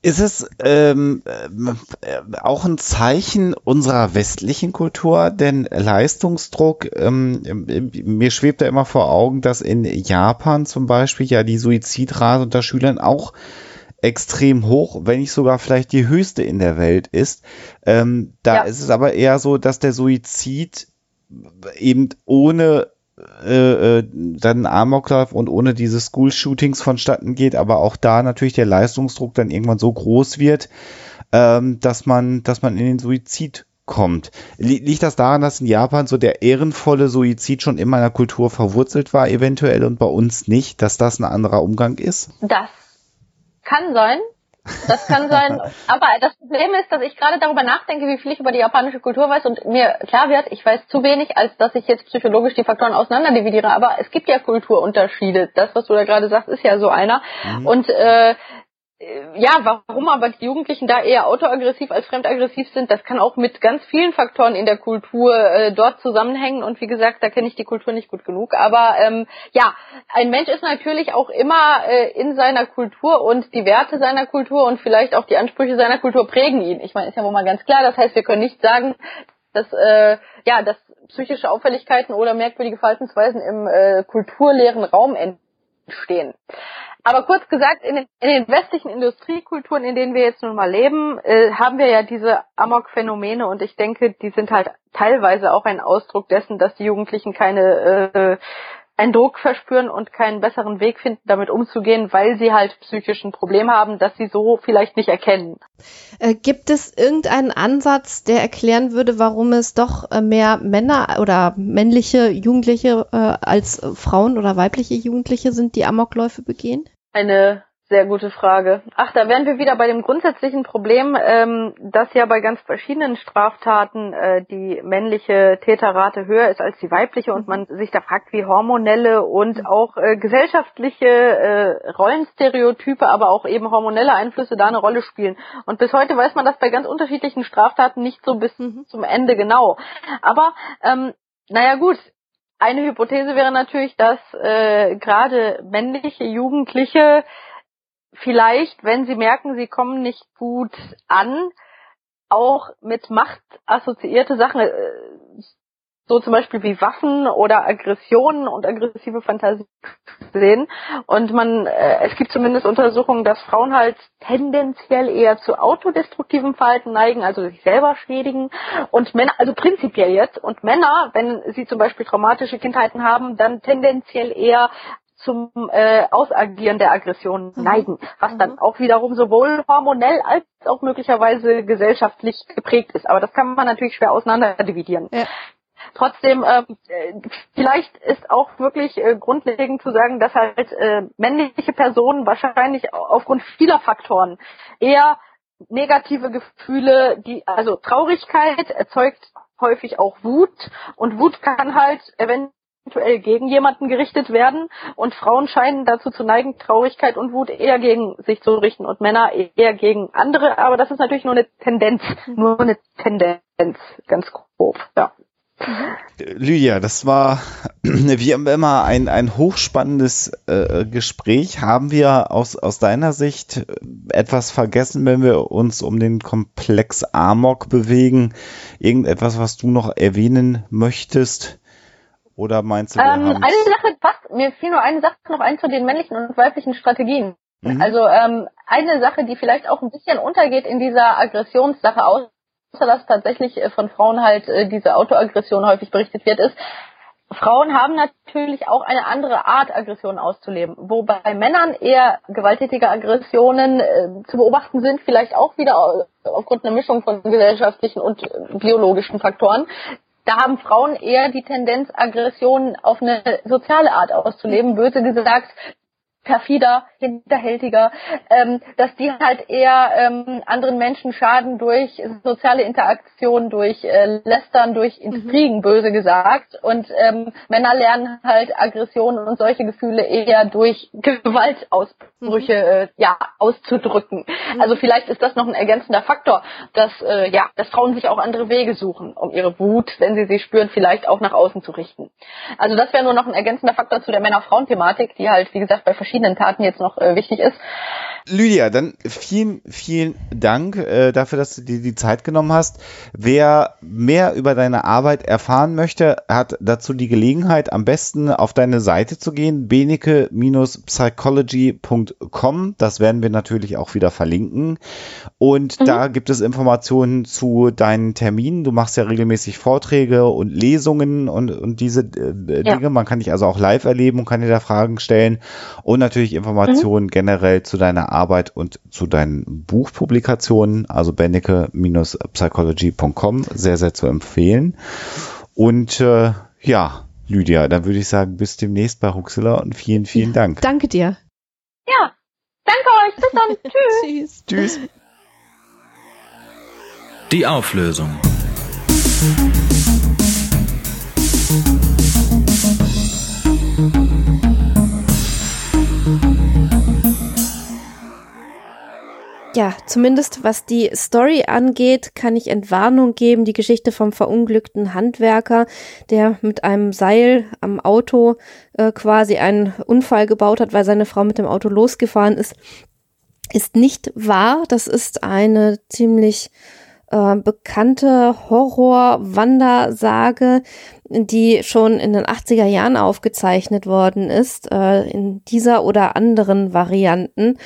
Ist es ähm, äh, auch ein Zeichen unserer westlichen Kultur? Denn Leistungsdruck, ähm, mir schwebt da immer vor Augen, dass in Japan zum Beispiel ja die Suizidrate unter Schülern auch extrem hoch, wenn nicht sogar vielleicht die höchste in der Welt ist. Ähm, da ja. ist es aber eher so, dass der Suizid eben ohne äh, äh, dann Amoklauf und ohne diese School-Shootings vonstatten geht, aber auch da natürlich der Leistungsdruck dann irgendwann so groß wird, ähm, dass man, dass man in den Suizid kommt. Liegt das daran, dass in Japan so der ehrenvolle Suizid schon in meiner Kultur verwurzelt war, eventuell und bei uns nicht, dass das ein anderer Umgang ist? Das kann sein. Das kann sein. Aber das Problem ist, dass ich gerade darüber nachdenke, wie viel ich über die japanische Kultur weiß und mir klar wird, ich weiß zu wenig, als dass ich jetzt psychologisch die Faktoren auseinanderdividiere. Aber es gibt ja Kulturunterschiede. Das, was du da gerade sagst, ist ja so einer. Mhm. Und äh, äh, ja, warum aber die Jugendlichen da eher autoaggressiv als fremdaggressiv sind, das kann auch mit ganz vielen Faktoren in der Kultur äh, dort zusammenhängen. Und wie gesagt, da kenne ich die Kultur nicht gut genug. Aber ähm, ja, ein Mensch ist natürlich auch immer äh, in seiner Kultur und die Werte seiner Kultur und vielleicht auch die Ansprüche seiner Kultur prägen ihn. Ich meine, ist ja wohl mal ganz klar. Das heißt, wir können nicht sagen, dass äh, ja, dass psychische Auffälligkeiten oder merkwürdige Verhaltensweisen im äh, kulturleeren Raum entstehen. Aber kurz gesagt, in den, in den, westlichen Industriekulturen, in denen wir jetzt nun mal leben, äh, haben wir ja diese Amok-Phänomene und ich denke, die sind halt teilweise auch ein Ausdruck dessen, dass die Jugendlichen keine äh, einen Druck verspüren und keinen besseren Weg finden, damit umzugehen, weil sie halt psychischen Problem haben, dass sie so vielleicht nicht erkennen. Äh, gibt es irgendeinen Ansatz, der erklären würde, warum es doch äh, mehr Männer oder männliche Jugendliche äh, als Frauen oder weibliche Jugendliche sind, die Amokläufe begehen? Eine sehr gute Frage. Ach, da wären wir wieder bei dem grundsätzlichen Problem, ähm, dass ja bei ganz verschiedenen Straftaten äh, die männliche Täterrate höher ist als die weibliche und man sich da fragt, wie hormonelle und auch äh, gesellschaftliche äh, Rollenstereotype, aber auch eben hormonelle Einflüsse da eine Rolle spielen. Und bis heute weiß man das bei ganz unterschiedlichen Straftaten nicht so bis mhm. zum Ende genau. Aber ähm, naja gut, eine Hypothese wäre natürlich, dass äh, gerade männliche Jugendliche vielleicht, wenn sie merken, sie kommen nicht gut an, auch mit Macht assoziierte Sachen, äh, so zum Beispiel wie Waffen oder Aggressionen und aggressive Fantasien sehen. Und man, äh, es gibt zumindest Untersuchungen, dass Frauen halt tendenziell eher zu autodestruktivem Verhalten neigen, also sich selber schädigen. Und Männer, also prinzipiell jetzt, und Männer, wenn sie zum Beispiel traumatische Kindheiten haben, dann tendenziell eher zum äh, Ausagieren der Aggression mhm. neigen, was mhm. dann auch wiederum sowohl hormonell als auch möglicherweise gesellschaftlich geprägt ist. Aber das kann man natürlich schwer auseinander dividieren. Ja. Trotzdem, äh, vielleicht ist auch wirklich äh, grundlegend zu sagen, dass halt äh, männliche Personen wahrscheinlich aufgrund vieler Faktoren eher negative Gefühle, die also Traurigkeit erzeugt häufig auch Wut. Und Wut kann halt eventuell eventuell gegen jemanden gerichtet werden. Und Frauen scheinen dazu zu neigen, Traurigkeit und Wut eher gegen sich zu richten und Männer eher gegen andere, aber das ist natürlich nur eine Tendenz, nur eine Tendenz, ganz grob, ja. Lydia, das war wie immer ein, ein hochspannendes äh, Gespräch. Haben wir aus, aus deiner Sicht etwas vergessen, wenn wir uns um den Komplex Amok bewegen? Irgendetwas, was du noch erwähnen möchtest? Oder meinst du, wir Ähm, eine Sache passt, mir fiel nur eine Sache noch ein zu den männlichen und weiblichen Strategien. Mhm. Also ähm, eine Sache, die vielleicht auch ein bisschen untergeht in dieser Aggressionssache, außer dass tatsächlich äh, von Frauen halt äh, diese Autoaggression häufig berichtet wird, ist, Frauen haben natürlich auch eine andere Art, Aggressionen auszuleben. Wo bei Männern eher gewalttätige Aggressionen äh, zu beobachten sind, vielleicht auch wieder au- aufgrund einer Mischung von gesellschaftlichen und äh, biologischen Faktoren. Da haben Frauen eher die Tendenz, Aggressionen auf eine soziale Art auszuleben. Böse gesagt, perfider, hinterhältiger, ähm, dass die halt eher ähm, anderen Menschen schaden durch soziale Interaktion, durch äh, Lästern, durch Intrigen, böse gesagt. Und ähm, Männer lernen halt Aggressionen und solche Gefühle eher durch Gewaltausbrüche äh, ja auszudrücken. Also vielleicht ist das noch ein ergänzender Faktor, dass äh, ja, dass Frauen sich auch andere Wege suchen, um ihre Wut, wenn sie sie spüren, vielleicht auch nach außen zu richten. Also das wäre nur noch ein ergänzender Faktor zu der Männer-Frauen-Thematik, die halt wie gesagt bei verschiedenen Taten jetzt noch äh, wichtig ist. Lydia, dann vielen, vielen Dank äh, dafür, dass du dir die Zeit genommen hast. Wer mehr über deine Arbeit erfahren möchte, hat dazu die Gelegenheit, am besten auf deine Seite zu gehen, beneke-psychology.com. Das werden wir natürlich auch wieder verlinken. Und da gibt es Informationen zu deinen Terminen. Du machst ja regelmäßig Vorträge und Lesungen und, und diese äh, Ja. Dinge. Man kann dich also auch live erleben und kann dir da Fragen stellen. Und natürlich Informationen generell zu deiner Arbeit und zu deinen Buchpublikationen, also benneke-psychology.com, sehr, sehr zu empfehlen. Und äh, ja, Lydia, dann würde ich sagen, bis demnächst bei Huxilla und vielen, vielen Dank. Danke dir. Ja, danke euch, bis dann, tschüss. Tschüss. Tschüss. Die Auflösung. Ja, zumindest was die Story angeht, kann ich Entwarnung geben. Die Geschichte vom verunglückten Handwerker, der mit einem Seil am Auto äh, quasi einen Unfall gebaut hat, weil seine Frau mit dem Auto losgefahren ist, ist nicht wahr. Das ist eine ziemlich äh, bekannte Horror-Wandersage, die schon in den 80er Jahren aufgezeichnet worden ist, äh, in dieser oder anderen Varianten.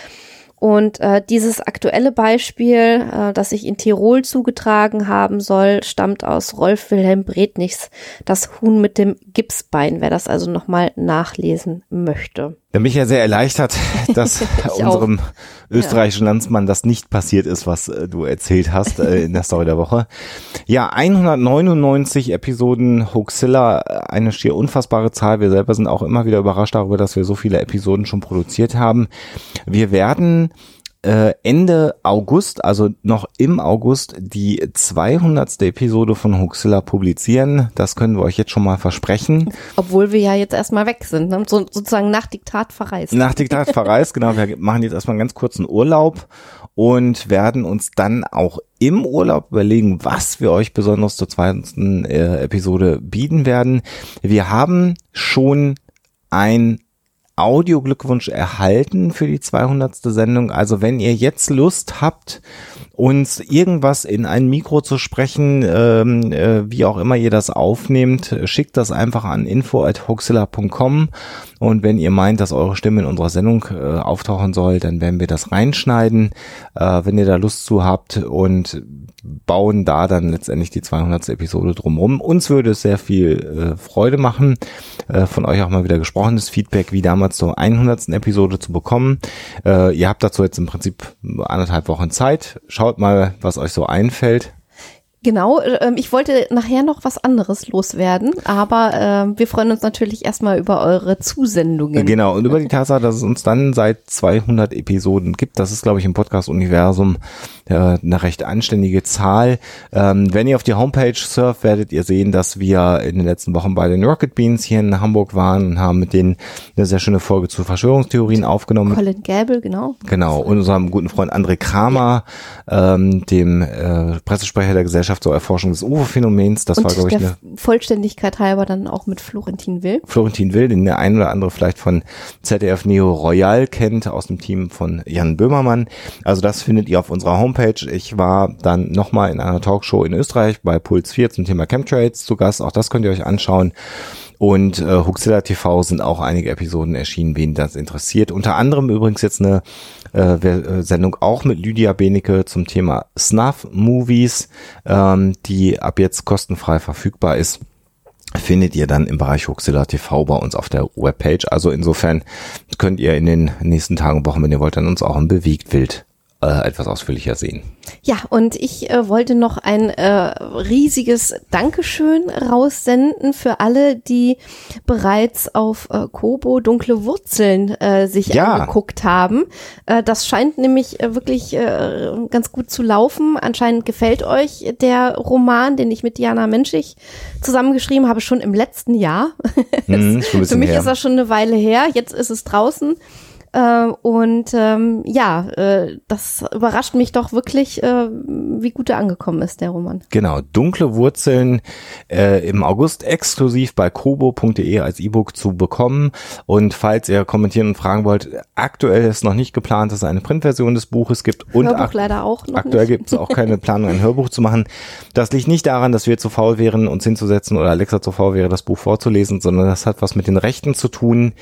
Und äh, dieses aktuelle Beispiel, äh, das sich in Tirol zugetragen haben soll, stammt aus Rolf Wilhelm Brednichs Das Huhn mit dem Gipsbein, wer das also nochmal nachlesen möchte. Da bin ich ja sehr erleichtert, dass unserem österreichischen Landsmann das nicht passiert ist, was äh, du erzählt hast äh, in der Story der Woche. Ja, 199 Episoden Hoaxilla, äh, eine schier unfassbare Zahl. Wir selber sind auch immer wieder überrascht darüber, dass wir so viele Episoden schon produziert haben. Wir werden äh, Ende August, also noch im August, die 200. Episode von Hoaxilla publizieren. Das können wir euch jetzt schon mal versprechen. Obwohl wir ja jetzt erstmal weg sind, ne? so, sozusagen nach Diktat verreist. Nach Diktat verreist, genau. Wir machen jetzt erstmal einen ganz kurzen Urlaub und werden uns dann auch im Urlaub überlegen, was wir euch besonders zur zweiten äh, Episode bieten werden. Wir haben schon ein Audioglückwunsch erhalten für die 200. Sendung. Also wenn ihr jetzt Lust habt, uns irgendwas in ein Mikro zu sprechen, ähm, äh, wie auch immer ihr das aufnehmt, schickt das einfach an info@hoxilla.com und wenn ihr meint, dass eure Stimme in unserer Sendung äh, auftauchen soll, dann werden wir das reinschneiden, äh, wenn ihr da Lust zu habt und bauen da dann letztendlich die 200. Episode drumherum. Uns würde es sehr viel äh, Freude machen, äh, von euch auch mal wieder gesprochenes Feedback wie damals zur 100. Episode zu bekommen. Äh, ihr habt dazu jetzt im Prinzip anderthalb Wochen Zeit. Schaut mal, was euch so einfällt. Genau, ähm, ich wollte nachher noch was anderes loswerden, aber ähm, wir freuen uns natürlich erstmal über eure Zusendungen. Genau, und über die Tatsache, dass es uns dann seit 200 Episoden gibt, das ist, glaube ich, im Podcast-Universum äh, eine recht anständige Zahl. Ähm, wenn ihr auf die Homepage surft, werdet ihr sehen, dass wir in den letzten Wochen bei den Rocket Beans hier in Hamburg waren und haben mit denen eine sehr schöne Folge zu Verschwörungstheorien aufgenommen. Colin Gable, genau. Genau, und unserem guten Freund André Kramer, ähm, dem äh, Pressesprecher der Gesellschaft Gesellschaft zur Erforschung des UFO-Phänomens. Das Und war, glaube ich, eine Vollständigkeit halber dann auch mit Florentin Will. Florentin Will, den der ein oder andere vielleicht von ZDF Neo Royal kennt, aus dem Team von Jan Böhmermann. Also das findet ihr auf unserer Homepage. Ich war dann nochmal in einer Talkshow in Österreich bei Puls 4 zum Thema Chemtrails zu Gast. Auch das könnt ihr euch anschauen. Und äh, Huxilla TV sind auch einige Episoden erschienen, wen das interessiert. Unter anderem übrigens jetzt eine äh, äh, Sendung auch mit Lydia Benecke zum Thema Snuff-Movies, ähm, die ab jetzt kostenfrei verfügbar ist findet ihr dann im Bereich Huxilla TV bei uns auf der Webpage. Also insofern könnt ihr in den nächsten Tagen und Wochen, wenn ihr wollt, dann uns auch im Bewegtbild äh, etwas ausführlicher sehen. Ja, und ich äh, wollte noch ein äh, riesiges Dankeschön raussenden für alle, die bereits auf äh, Kobo Dunkle Wurzeln äh, sich Ja. angeguckt haben. Äh, das scheint nämlich äh, wirklich äh, ganz gut zu laufen. Anscheinend gefällt euch der Roman, den ich mit Diana Menschig zusammengeschrieben habe, schon im letzten Jahr. Ein Für mich her. ist das schon eine Weile her. Jetzt ist es draußen. Äh, und ähm, ja, äh, das überrascht mich doch wirklich, äh, wie gut er angekommen ist, der Roman. Genau, dunkle Wurzeln äh, im August exklusiv bei kobo.de als E-Book zu bekommen. Und falls ihr kommentieren und fragen wollt, aktuell ist noch nicht geplant, dass es eine Printversion des Buches gibt. Und Hörbuch ak- leider auch noch aktuell gibt es auch keine Planung, ein Hörbuch zu machen. Das liegt nicht daran, dass wir zu faul wären, uns hinzusetzen oder Alexa zu faul wäre, das Buch vorzulesen, sondern das hat was mit den Rechten zu tun,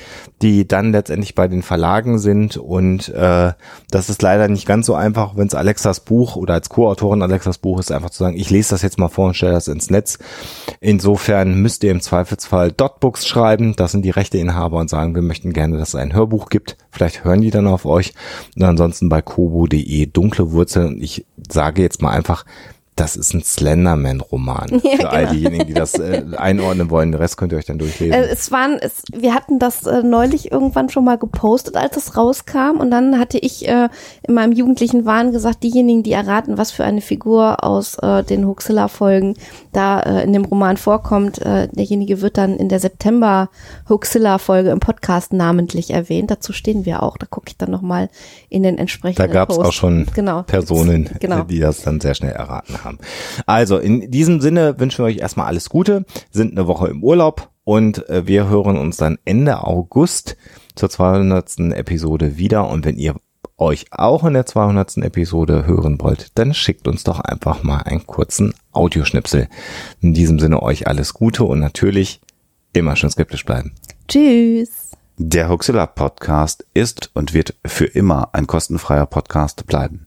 die dann letztendlich bei den Verlagen sind. Und äh, das ist leider nicht ganz so einfach, wenn es Alexas Buch oder als Co-Autorin Alexas Buch ist, einfach zu sagen, ich lese das jetzt mal vor und stelle das ins Netz. Insofern müsst ihr im Zweifelsfall Dotbooks schreiben, das sind die Rechteinhaber und sagen, wir möchten gerne, dass es ein Hörbuch gibt. Vielleicht hören die dann auf euch. Und ansonsten bei kobo.de dunkle Wurzeln. Ich sage jetzt mal einfach, das ist ein Slenderman-Roman. Ja, Für all genau. diejenigen, die das äh, einordnen wollen. Den Rest könnt ihr euch dann durchlesen. Äh, es waren, es, wir hatten das äh, neulich irgendwann schon mal gepostet, als es rauskam. Und dann hatte ich äh, in meinem jugendlichen Wahn gesagt, diejenigen, die erraten, was für eine Figur aus äh, den Huxilla-Folgen da äh, in dem Roman vorkommt, derjenige wird dann in der September-Huxilla-Folge im Podcast namentlich erwähnt. Dazu stehen wir auch. Da gucke ich dann nochmal in den Da entsprechenden gab es auch schon genau. Personen, Genau. die das dann sehr schnell erraten haben. Also in diesem Sinne wünschen wir euch erstmal alles Gute, sind eine Woche im Urlaub und äh, wir hören uns dann Ende August zur 200. Episode wieder. Und wenn ihr euch auch in der 200. Episode hören wollt, dann schickt uns doch einfach mal einen kurzen Audioschnipsel. In diesem Sinne euch alles Gute und natürlich immer schön skeptisch bleiben. Tschüss. Der Huxilla Podcast ist und wird für immer ein kostenfreier Podcast bleiben.